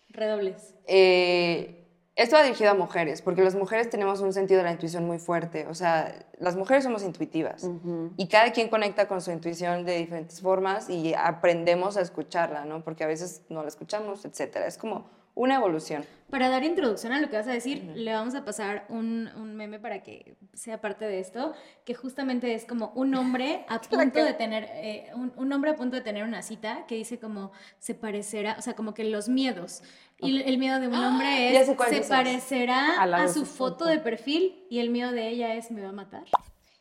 Redobles. Eh, esto va dirigido a mujeres, porque las mujeres tenemos un sentido de la intuición muy fuerte. O sea, las mujeres somos intuitivas y cada quien conecta con su intuición de diferentes formas y aprendemos a escucharla, ¿no? Porque a veces no la escuchamos, etcétera. Es como una evolución. Para dar introducción a lo que vas a decir, le vamos a pasar un, un meme para que sea parte de esto, que justamente es como un hombre a punto de tener, eh, un, un hombre a punto de tener una cita que dice como se parecerá, o sea, como que los miedos. Y el miedo de un hombre es se parecerá A su su foto foto. de perfil y el miedo de ella es me va a matar.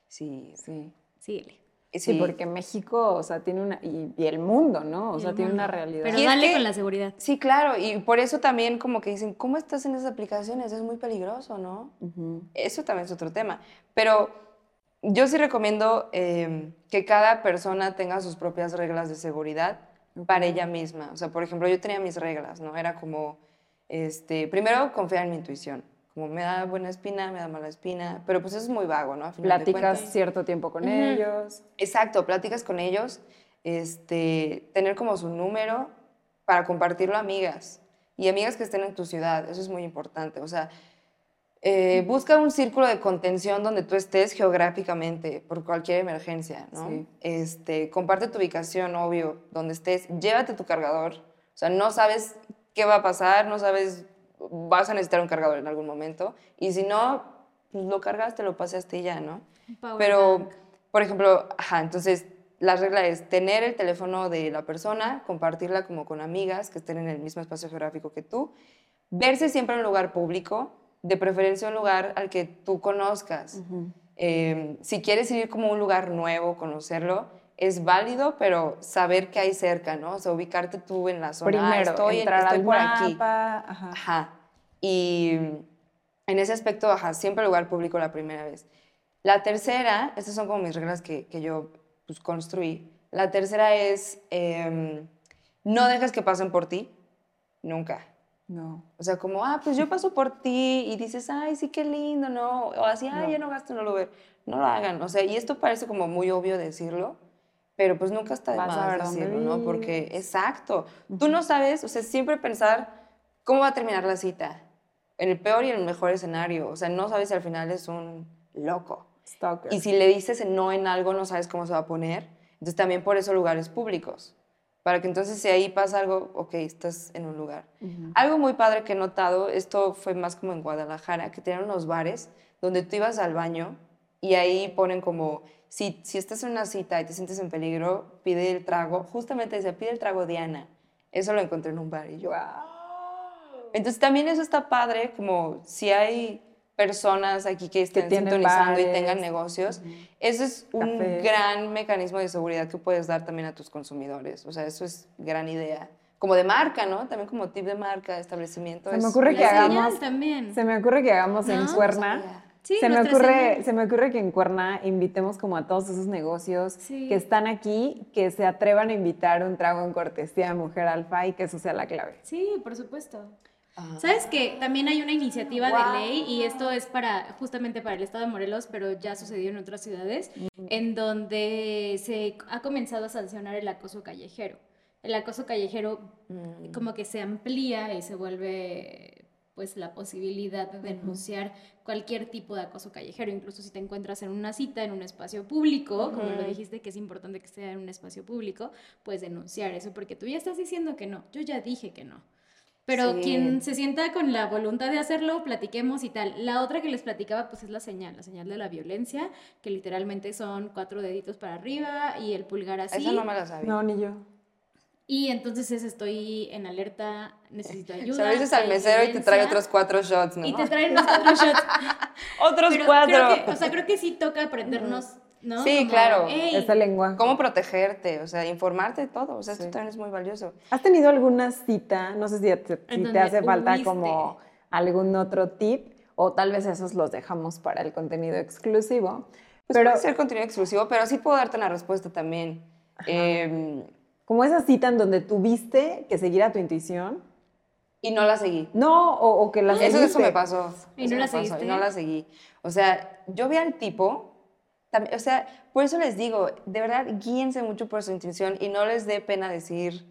Sí, Sí. Síguele. Sí, porque México, o sea, tiene una, y, y el mundo, ¿no? O sea, tiene una realidad. Pero Y es dale que- con la seguridad. Sí, claro, y por eso también como que dicen, ¿cómo estás en esas aplicaciones? Es muy peligroso, ¿no? Eso también es otro tema. Pero yo sí recomiendo eh, que cada persona tenga sus propias reglas de seguridad para ella misma. O sea, por ejemplo, yo tenía mis reglas, ¿no? Era como, este, primero confiar en mi intuición. Como me da buena espina, me da mala espina, pero pues eso es muy vago, ¿no? Final Platicas cierto tiempo con ellos. Exacto, pláticas con ellos, este, tener como su número para compartirlo a amigas y amigas que estén en tu ciudad, eso es muy importante. O sea, eh, busca un círculo de contención donde tú estés geográficamente por cualquier emergencia, ¿no? Sí. Este, comparte tu ubicación, obvio, donde estés, llévate tu cargador, o sea, no sabes qué va a pasar, no sabes, vas a necesitar un cargador en algún momento, y si no, pues lo cargaste, lo paseaste y ya, ¿no? Power Pero, bank. por ejemplo, ajá, entonces la regla es tener el teléfono de la persona, compartirla como con amigas que estén en el mismo espacio geográfico que tú, verse siempre en un lugar público, de preferencia un lugar al que tú conozcas. Eh, si quieres ir como a un lugar nuevo, conocerlo, es válido, pero saber qué hay cerca, ¿no? O sea, ubicarte tú en la zona. Primero, estoy, en- entrar estoy al por aquí. mapa, ajá. Ajá. Y en ese aspecto, ajá, siempre lugar público la primera vez. La tercera, estas son como mis reglas que, que yo pues, construí. La tercera es, em, no dejes que pasen por ti, nunca. No. O sea, como, ah, pues yo paso por ti y dices, ay, sí, qué lindo, ¿no? O así, ay, No. ya no gasto en Uber. No lo hagan. O sea, y esto parece como muy obvio decirlo, pero pues nunca está de Vas más decirlo, ¿no? Porque, exacto. Tú no sabes, o sea, siempre pensar cómo va a terminar la cita. En el peor y en el mejor escenario. O sea, no sabes si al final es un loco. Stalker. Y si le dices no en algo, no sabes cómo se va a poner. Entonces también por eso lugares públicos. Para que entonces si ahí pasa algo, ok, estás en un lugar. Algo muy padre que he notado, esto fue más como en Guadalajara, que tenían unos bares donde tú ibas al baño y ahí ponen como, si, si estás en una cita y te sientes en peligro, pide el trago. Justamente decía, pide el trago Diana. Eso lo encontré en un bar y yo, entonces también eso está padre, como si hay personas aquí que estén tienen sintonizando y bares. tengan negocios, eso es un Cafés. gran mecanismo de seguridad que puedes dar también a tus consumidores. O sea, eso es gran idea. Como de marca, ¿no? También como tip de marca, de establecimiento. Se me ocurre que hagamos- también. Se me ocurre que hagamos en No, Cuerna. Sí, se, me ocurre, señal. se me ocurre que en Cuerna invitemos como a todos esos negocios Sí. que están aquí, que se atrevan a invitar un trago en cortesía de Mujer Alfa y que eso sea la clave. Sí, por supuesto. ¿Sabes que También hay una iniciativa de ley y esto es para justamente para el estado de Morelos, pero ya sucedió en otras ciudades, en donde se ha comenzado a sancionar el acoso callejero. El acoso callejero Mm. como que se amplía y se vuelve pues la posibilidad de denunciar cualquier tipo de acoso callejero, incluso si te encuentras en una cita en un espacio público, como lo dijiste que es importante que sea en un espacio público, puedes denunciar eso porque tú ya estás diciendo que no, yo ya dije que no. Pero Sí. quien se sienta con la voluntad de hacerlo, platiquemos y tal. La otra que les platicaba, pues es la señal, la señal de la violencia, que literalmente son cuatro deditos para arriba y el pulgar así. Esa no me la sabía. No, ni yo. Y entonces es, estoy en alerta, necesito ayuda. sea, le dices al mesero y te trae otros cuatro shots, ¿no? Y te traen los cuatro shots. otros Pero cuatro. creo que, o sea, creo que sí toca aprendernos, ¿no? Sí, Como, claro. "Ey, Ese lenguaje. Cómo protegerte, o sea, informarte de todo. O sea, esto Sí. también es muy valioso. ¿Has tenido alguna cita? No sé si te, si te hace falta huiste. como algún otro tip o tal vez esos los dejamos para el contenido exclusivo. Pues pero puede ser contenido exclusivo, pero sí puedo darte una respuesta también. Eh, como esa cita en donde tuviste que seguir a tu intuición. y no la seguí. No, o, o que la Eso, eso seguiste. me pasó. ¿Y Eso no la pasó, seguiste? Y no la seguí. O sea, yo vi al tipo, tam- o sea, por eso les digo, de verdad, guíense mucho por su intuición y no les dé pena decir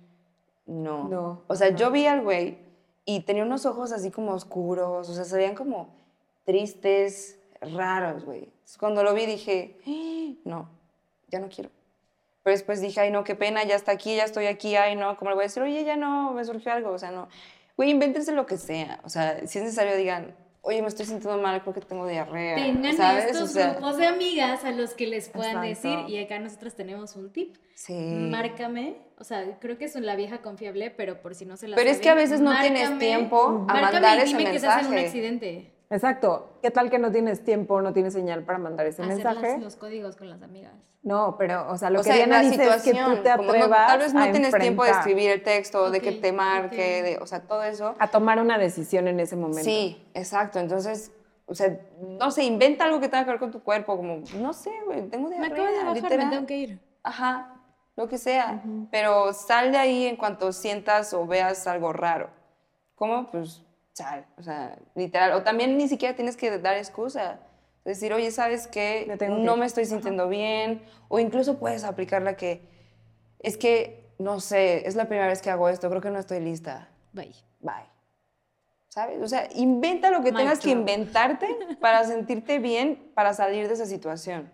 no. No, O sea, yo vi al güey y tenía unos ojos así como oscuros, o sea, se veían como tristes, raros, güey. Cuando lo vi dije, "Ah, no, ya no quiero. Pero después dije, ay, no, qué pena, ya está aquí, ya estoy aquí, ay, no, ¿cómo le voy a decir? Oye, ya no, me surgió algo, o sea, no. Güey, invéntense lo que sea. O sea, si es necesario, digan, oye, me estoy sintiendo mal, creo que tengo diarrea. Tengan ¿sabes? estos o sea, grupos de amigas a los que les puedan Exacto. decir, y acá nosotros tenemos un tip. sí. Márcame, o sea, creo que es la vieja confiable, pero por si no se la Pero es que a veces no tienes tiempo a mandar ese dime que estás en un mensaje. accidente. Exacto. ¿Qué tal que no tienes tiempo, no tienes señal para mandar ese Hacer mensaje? las- los códigos con las amigas. No, pero, o sea, lo o que sea, Diana dice es que tú te como no- atrevas tal vez no a tienes tiempo de enfrentar, escribir el texto, de que te marque, ok. de, o sea, todo eso. A tomar una decisión en ese momento. Sí, exacto. Entonces, o sea, no sé, inventa algo que tenga que ver con tu cuerpo, como, no sé, güey, tengo Me diarrea, acabo de bajar, literal. me tengo que ir. Ajá, lo que sea. Pero sal de ahí en cuanto sientas o veas algo raro. ¿Cómo? Pues o sea, literal. O también ni siquiera tienes que dar excusa. Decir, oye, ¿sabes qué? Me tengo que No ir". me estoy sintiendo bien. O incluso puedes aplicar la que, es que, no sé, es la primera vez que hago esto, creo que no estoy lista. Bye. Bye. ¿Sabes? O sea, inventa lo que tengas que inventarte para sentirte bien, para salir de esa situación.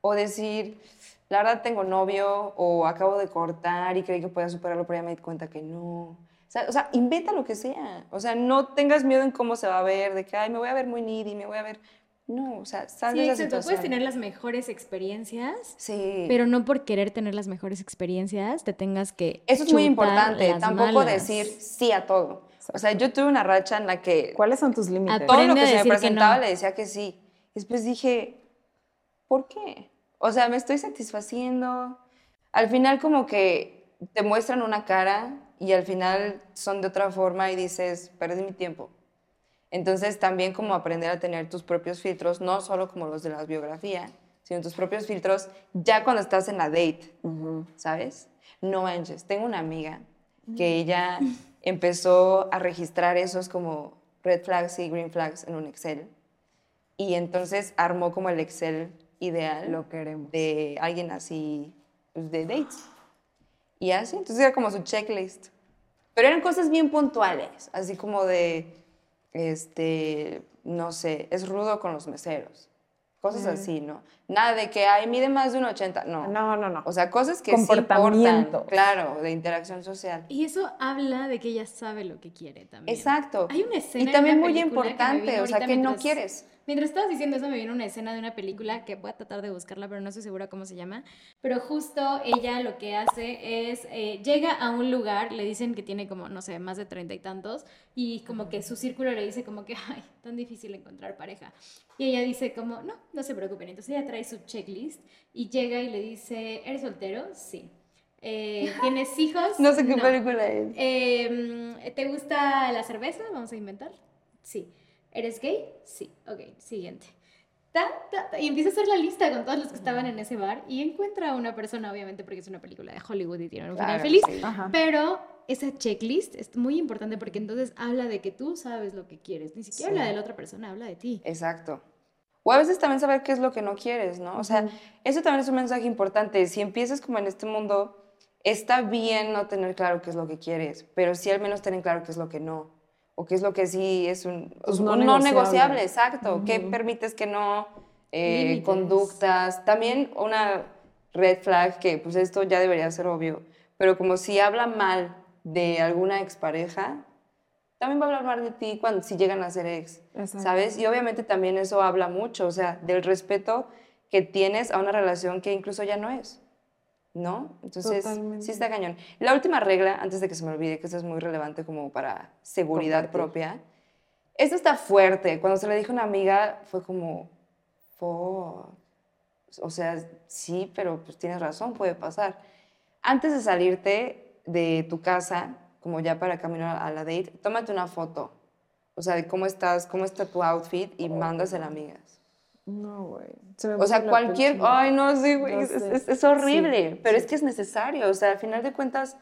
O decir, la verdad tengo novio, o acabo de cortar y creí que podía superarlo, pero ya me di cuenta que no. O sea, o sea, inventa lo que sea. O sea, no tengas miedo en cómo se va a ver, de que, ay, me voy a ver muy needy, me voy a ver... No, o sea, sal Sí, de esa exacto. situación. Puedes tener las mejores experiencias, Sí. pero no por querer tener las mejores experiencias te tengas que. Eso es muy importante, tampoco malas. decir sí a todo. O sea, yo tuve una racha en la que ¿Cuáles son tus límites? A todo lo que se me presentaba no. le decía que sí. Después dije, ¿por qué? O sea, me estoy satisfaciendo. Al final como que te muestran una cara y al final son de otra forma y dices, perdí mi tiempo. Entonces también como aprender a tener tus propios filtros, no solo como los de la biografía, sino tus propios filtros ya cuando estás en la date, ¿sabes? No manches, tengo una amiga que ella empezó a registrar esos como red flags y green flags en un Excel y entonces armó como el Excel ideal Lo queremos. de alguien así, pues, de dates. Y así, entonces era como su checklist. Pero eran cosas bien puntuales, así como de, este, no sé, es rudo con los meseros. Cosas así, ¿no? Nada de que, ay, mide más de un 80, no. No, no, no. O sea, cosas que sí importan, claro, de interacción social. Y eso habla de que ella sabe lo que quiere también. Exacto. Hay una escena Y en también muy película que me importante, o sea, que no quieres. Mientras estabas diciendo eso, me vino una escena de una película que voy a tratar de buscarla, pero no estoy segura cómo se llama. Pero justo ella lo que hace es, eh, llega a un lugar, le dicen que tiene como, no sé, más de treinta y tantos, y como que su círculo le dice como que, ay, tan difícil encontrar pareja. Y ella dice como, no, no se preocupen. Entonces ella trae su checklist y llega y le dice, ¿eres soltero? Sí. Eh, ¿Tienes hijos? No sé qué película es. Eh, ¿Te gusta la cerveza? Vamos a inventar. Sí. ¿Eres gay? Sí. Ok, siguiente. Ta, ta, ta, y empieza a hacer la lista con todos los que estaban en ese bar y encuentra a una persona, obviamente, porque es una película de Hollywood y tiene un final Claro, feliz. sí. Pero esa checklist es muy importante porque entonces habla de que tú sabes lo que quieres. Ni siquiera Sí. habla de la otra persona, habla de ti. Exacto. O a veces también saber qué es lo que no quieres, ¿no? O sea, eso también es un mensaje importante. Si empiezas como en este mundo, está bien no tener claro qué es lo que quieres, pero sí al menos tener claro qué es lo que no. O qué es lo que sí es un, un no negociable, exacto. ¿Qué permites que no? Eh, conductas. También una red flag, que pues esto ya debería ser obvio, pero como si habla mal de alguna expareja, también va a hablar mal de ti cuando si llegan a ser ex, Exacto. ¿sabes? Y obviamente también eso habla mucho, o sea, del respeto que tienes a una relación que incluso ya no es, ¿no? Entonces, Totalmente. sí está cañón. La última regla, antes de que se me olvide, que esto es muy relevante como para seguridad Compartir. propia, esto está fuerte. Cuando se le dijo a una amiga, fue como, "Fuck". o sea, sí, pero pues tienes razón, puede pasar. Antes de salirte de tu casa, como ya para caminar a la date, tómate una foto. O sea, de cómo estás, cómo está tu outfit y mándasela a amigas. No, güey. Se O sea, cualquier... Ay, no, sí, güey, es, es- es horrible, Sí, pero sí. es que es necesario. O sea, al final de cuentas,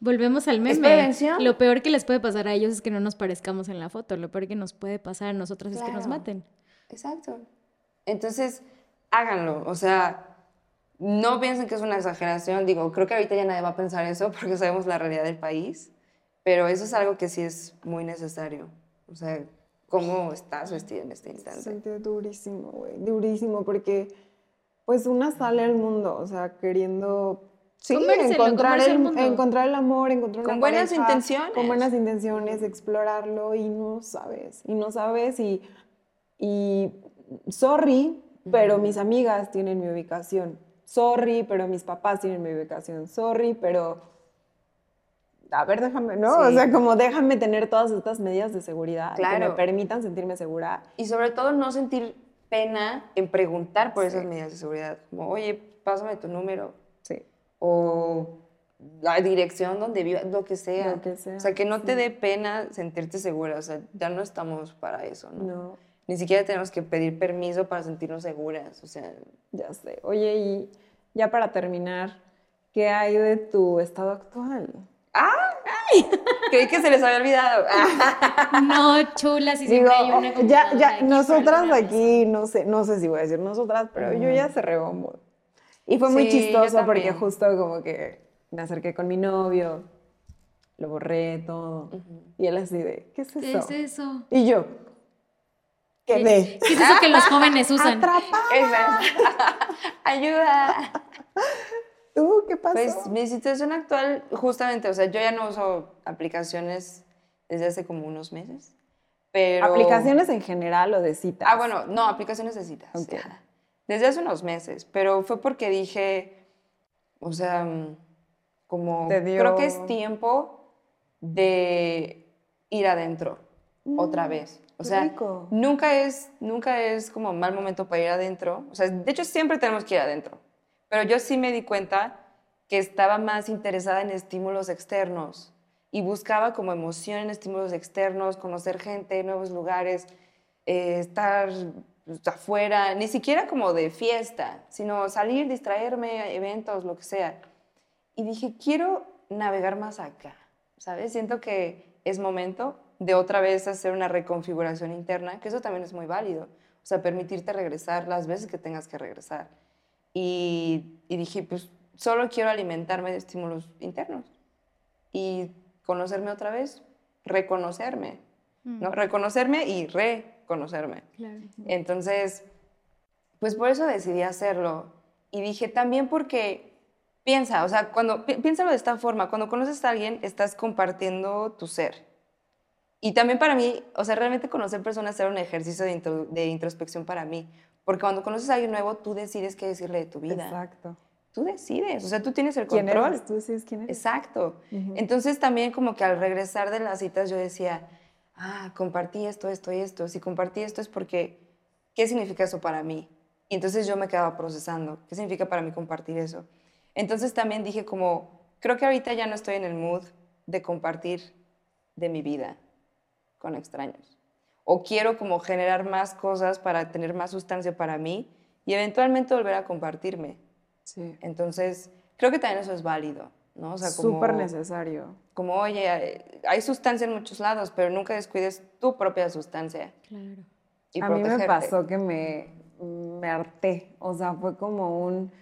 Volvemos al meme. prevención. Lo peor que les puede pasar a ellos es que no nos parezcamos en la foto. Lo peor que nos puede pasar a nosotros es que nos maten. Exacto. Entonces, háganlo. O sea, no piensen que es una exageración. Digo, creo que ahorita ya nadie va a pensar eso porque sabemos la realidad del país. Pero eso es algo que sí es muy necesario. O sea, cómo estás vestida en este instante. Sentí durísimo, güey, durísimo, porque pues una sale al mundo, o sea, queriendo sí, encontrar, el, el encontrar el amor, encontrar Con una buenas pareja, intenciones. Con buenas intenciones, explorarlo y no sabes, y no sabes y, y sorry, pero mis amigas tienen mi ubicación, sorry, pero mis papás tienen mi ubicación, sorry, pero a ver, déjame, ¿no? O Sí. sea, como déjame tener todas estas medidas de seguridad que me Claro. permitan sentirme segura. Y sobre todo no sentir pena en preguntar por esas medidas de seguridad. Como, oye, pásame tu número. Sí. o la dirección donde vivas, lo que sea. Lo que sea, O sea, que no te sí. dé pena sentirte segura. O sea, ya no estamos para eso, ¿no? No, Ni siquiera tenemos que pedir permiso para sentirnos seguras. O sea, ya sé. Oye, y ya para terminar, ¿qué hay de tu estado actual? Creí que se les había olvidado. No, chulas, y Digo, siempre hay una ya, ya, aquí nosotras aquí, no sé, no sé si voy a decir nosotras, pero yo ya cerré bombo. Y fue muy Sí, chistoso porque justo como que me acerqué con mi novio, lo borré todo. Y él así de, ¿qué es eso? ¿Qué es eso? Y yo, ¿Qué, qué es eso que los jóvenes usan? Atrapada. Ayuda. ¿Tú qué pasó? Pues mi situación actual, justamente, o sea, yo ya no uso aplicaciones desde hace como unos meses, pero... ¿Aplicaciones en general o de citas? Ah, bueno, no, aplicaciones de citas. Ok. Ajá. Desde hace unos meses, pero fue porque dije, o sea, mm, como dio- creo que es tiempo de ir adentro otra vez. O Mm, sea, rico. nunca es nunca es como mal momento para ir adentro. O sea, de hecho siempre tenemos que ir adentro. Pero yo sí me di cuenta que estaba más interesada en estímulos externos y buscaba como emoción en estímulos externos, conocer gente, nuevos lugares, eh, estar pues, afuera, ni siquiera como de fiesta, sino salir, distraerme, eventos, lo que sea. Y dije, quiero navegar más acá, ¿sabes? Siento que es momento de otra vez hacer una reconfiguración interna, que eso también es muy válido. O sea, permitirte regresar las veces que tengas que regresar. Y, y dije, pues solo quiero alimentarme de estímulos internos y conocerme otra vez, reconocerme, ¿no? Reconocerme y reconocerme. Claro. Entonces, pues por eso decidí hacerlo. Y dije también porque piensa, o sea, cuando pi- piénsalo de esta forma, cuando conoces a alguien estás compartiendo tu ser. Y también para mí, o sea, realmente conocer personas era un ejercicio de, intro- de introspección para mí, porque cuando conoces a alguien nuevo, tú decides qué decirle de tu vida. Exacto. Tú decides, o sea, tú tienes el ¿Quién control. eres? Tú decides quién eres. Exacto. Entonces también como que al regresar de las citas yo decía, ah, compartí esto, esto y esto. Si compartí esto es porque, ¿qué significa eso para mí? Y entonces yo me quedaba procesando, ¿qué significa para mí compartir eso? Entonces también dije como, creo que ahorita ya no estoy en el mood de compartir de mi vida con extraños. O quiero como generar más cosas para tener más sustancia para mí y eventualmente volver a compartirme. Sí. Entonces, creo que también eso es válido, ¿no? O sea, como, Súper necesario. como, oye, hay- sustancia en muchos lados, pero nunca descuides tu propia sustancia. Claro. Y a mí me pasó que me, me harté. O sea, fue como un,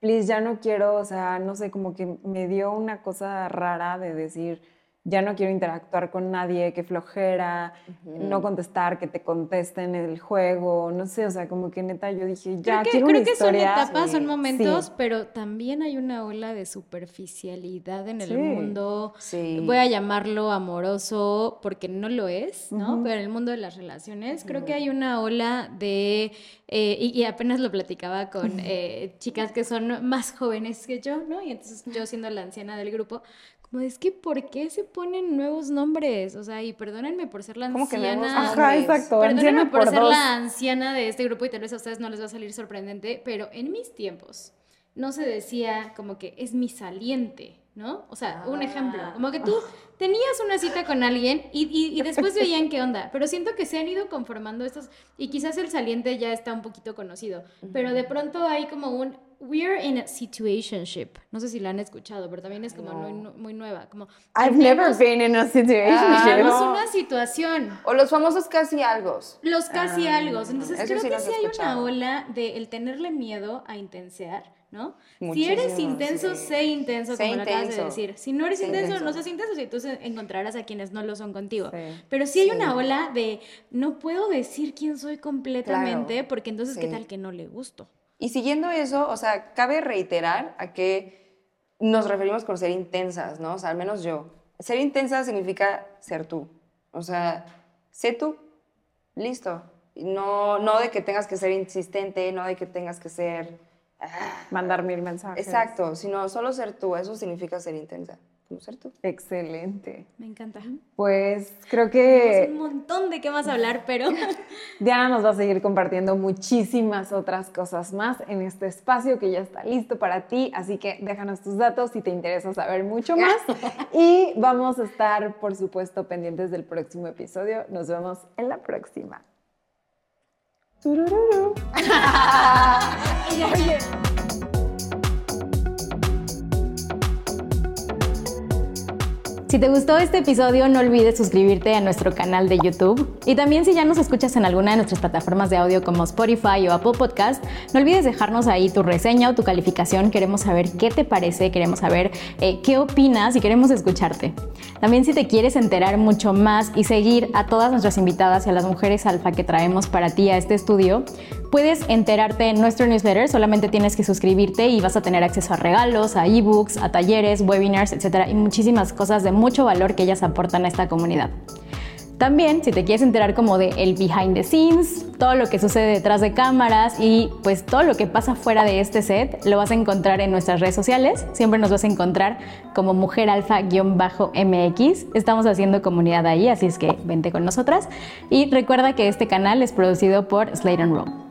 please, ya no quiero, o sea, no sé, como que me dio una cosa rara de decir, ya no quiero interactuar con nadie, que flojera, no contestar, que te contesten en el juego, no sé, o sea, como que neta yo dije, ya creo que, quiero creo una que son etapas, son momentos, Sí. pero también hay una ola de superficialidad en el Sí. mundo. Sí. Voy a llamarlo amoroso porque no lo es, ¿no? Pero en el mundo de las relaciones creo que hay una ola de, eh, y, y apenas lo platicaba con eh, chicas que son más jóvenes que yo, ¿no? Y entonces yo siendo la anciana del grupo, como es que ¿por qué se ponen nuevos nombres? O sea, y perdónenme por ser la ¿Cómo que nuevos anciana. Ajá, exacto. Perdónenme anciana por, por ser la anciana de este grupo y tal vez a ustedes no les va a salir sorprendente, pero en mis tiempos no se decía como que es mi saliente, ¿no? O sea, un ejemplo, como que tú tenías una cita con alguien y, y- y después veían qué onda, pero siento que se han ido conformando estos, y quizás el saliente ya está un poquito conocido, pero de pronto hay como un we're in a situationship, no sé si la han escuchado, pero también es como No. muy, muy nueva, como I've never been in a situation. Ah, tenemos no. una situación, O los famosos casi algo. los casi algo. Entonces creo sí que sí hay una ola de el tenerle miedo a intensear, ¿no? si Muchísimo, eres intenso, sí. sé intenso, Sé como lo acabas de intenso. decir. Si no eres Sé intenso, intenso. no seas intenso y entonces encontrarás a quienes no lo son contigo. Sí. Pero sí hay Sí. una ola de no puedo decir quién soy completamente Claro. porque entonces qué tal que no le gusto. Y siguiendo eso, o sea, cabe reiterar a que nos referimos con ser intensas, ¿no? O sea, al menos yo. Ser intensa significa ser tú. O sea, sé tú, listo. No, no de que tengas que ser insistente, no de que tengas que ser... ah, Mandar mil mensajes. exacto, sino solo ser tú. Eso significa ser intensa. Como ser tú. Excelente. Me encanta. Pues creo Tenemos que un montón de qué más hablar, pero Diana nos va a seguir compartiendo muchísimas otras cosas más en este espacio que ya está listo para ti, así que déjanos tus datos si te interesa saber mucho más y vamos a estar, por supuesto, pendientes del próximo episodio. Nos vemos en la próxima. Turururu. Oye. Si te gustó este episodio, no olvides suscribirte a nuestro canal de YouTube. Y también si ya nos escuchas en alguna de nuestras plataformas de audio como Spotify o Apple Podcast, no olvides dejarnos ahí tu reseña o tu calificación. Queremos saber qué te parece, queremos saber eh, qué opinas y queremos escucharte. También si te quieres enterar mucho más y seguir a todas nuestras invitadas y a las mujeres alfa que traemos para ti a este estudio, puedes enterarte en nuestro newsletter. Solamente tienes que suscribirte y vas a tener acceso a regalos, a ebooks, a talleres, webinars, etcétera, y muchísimas cosas de mucho valor que ellas aportan a esta comunidad. También, si te quieres enterar como de el behind the scenes, todo lo que sucede detrás de cámaras y pues todo lo que pasa fuera de este set, lo vas a encontrar en nuestras redes sociales. Siempre nos vas a encontrar como Mujer Alfa-MX. Estamos haciendo comunidad ahí, así es que vente con nosotras. Y recuerda que este canal es producido por Slate Roll.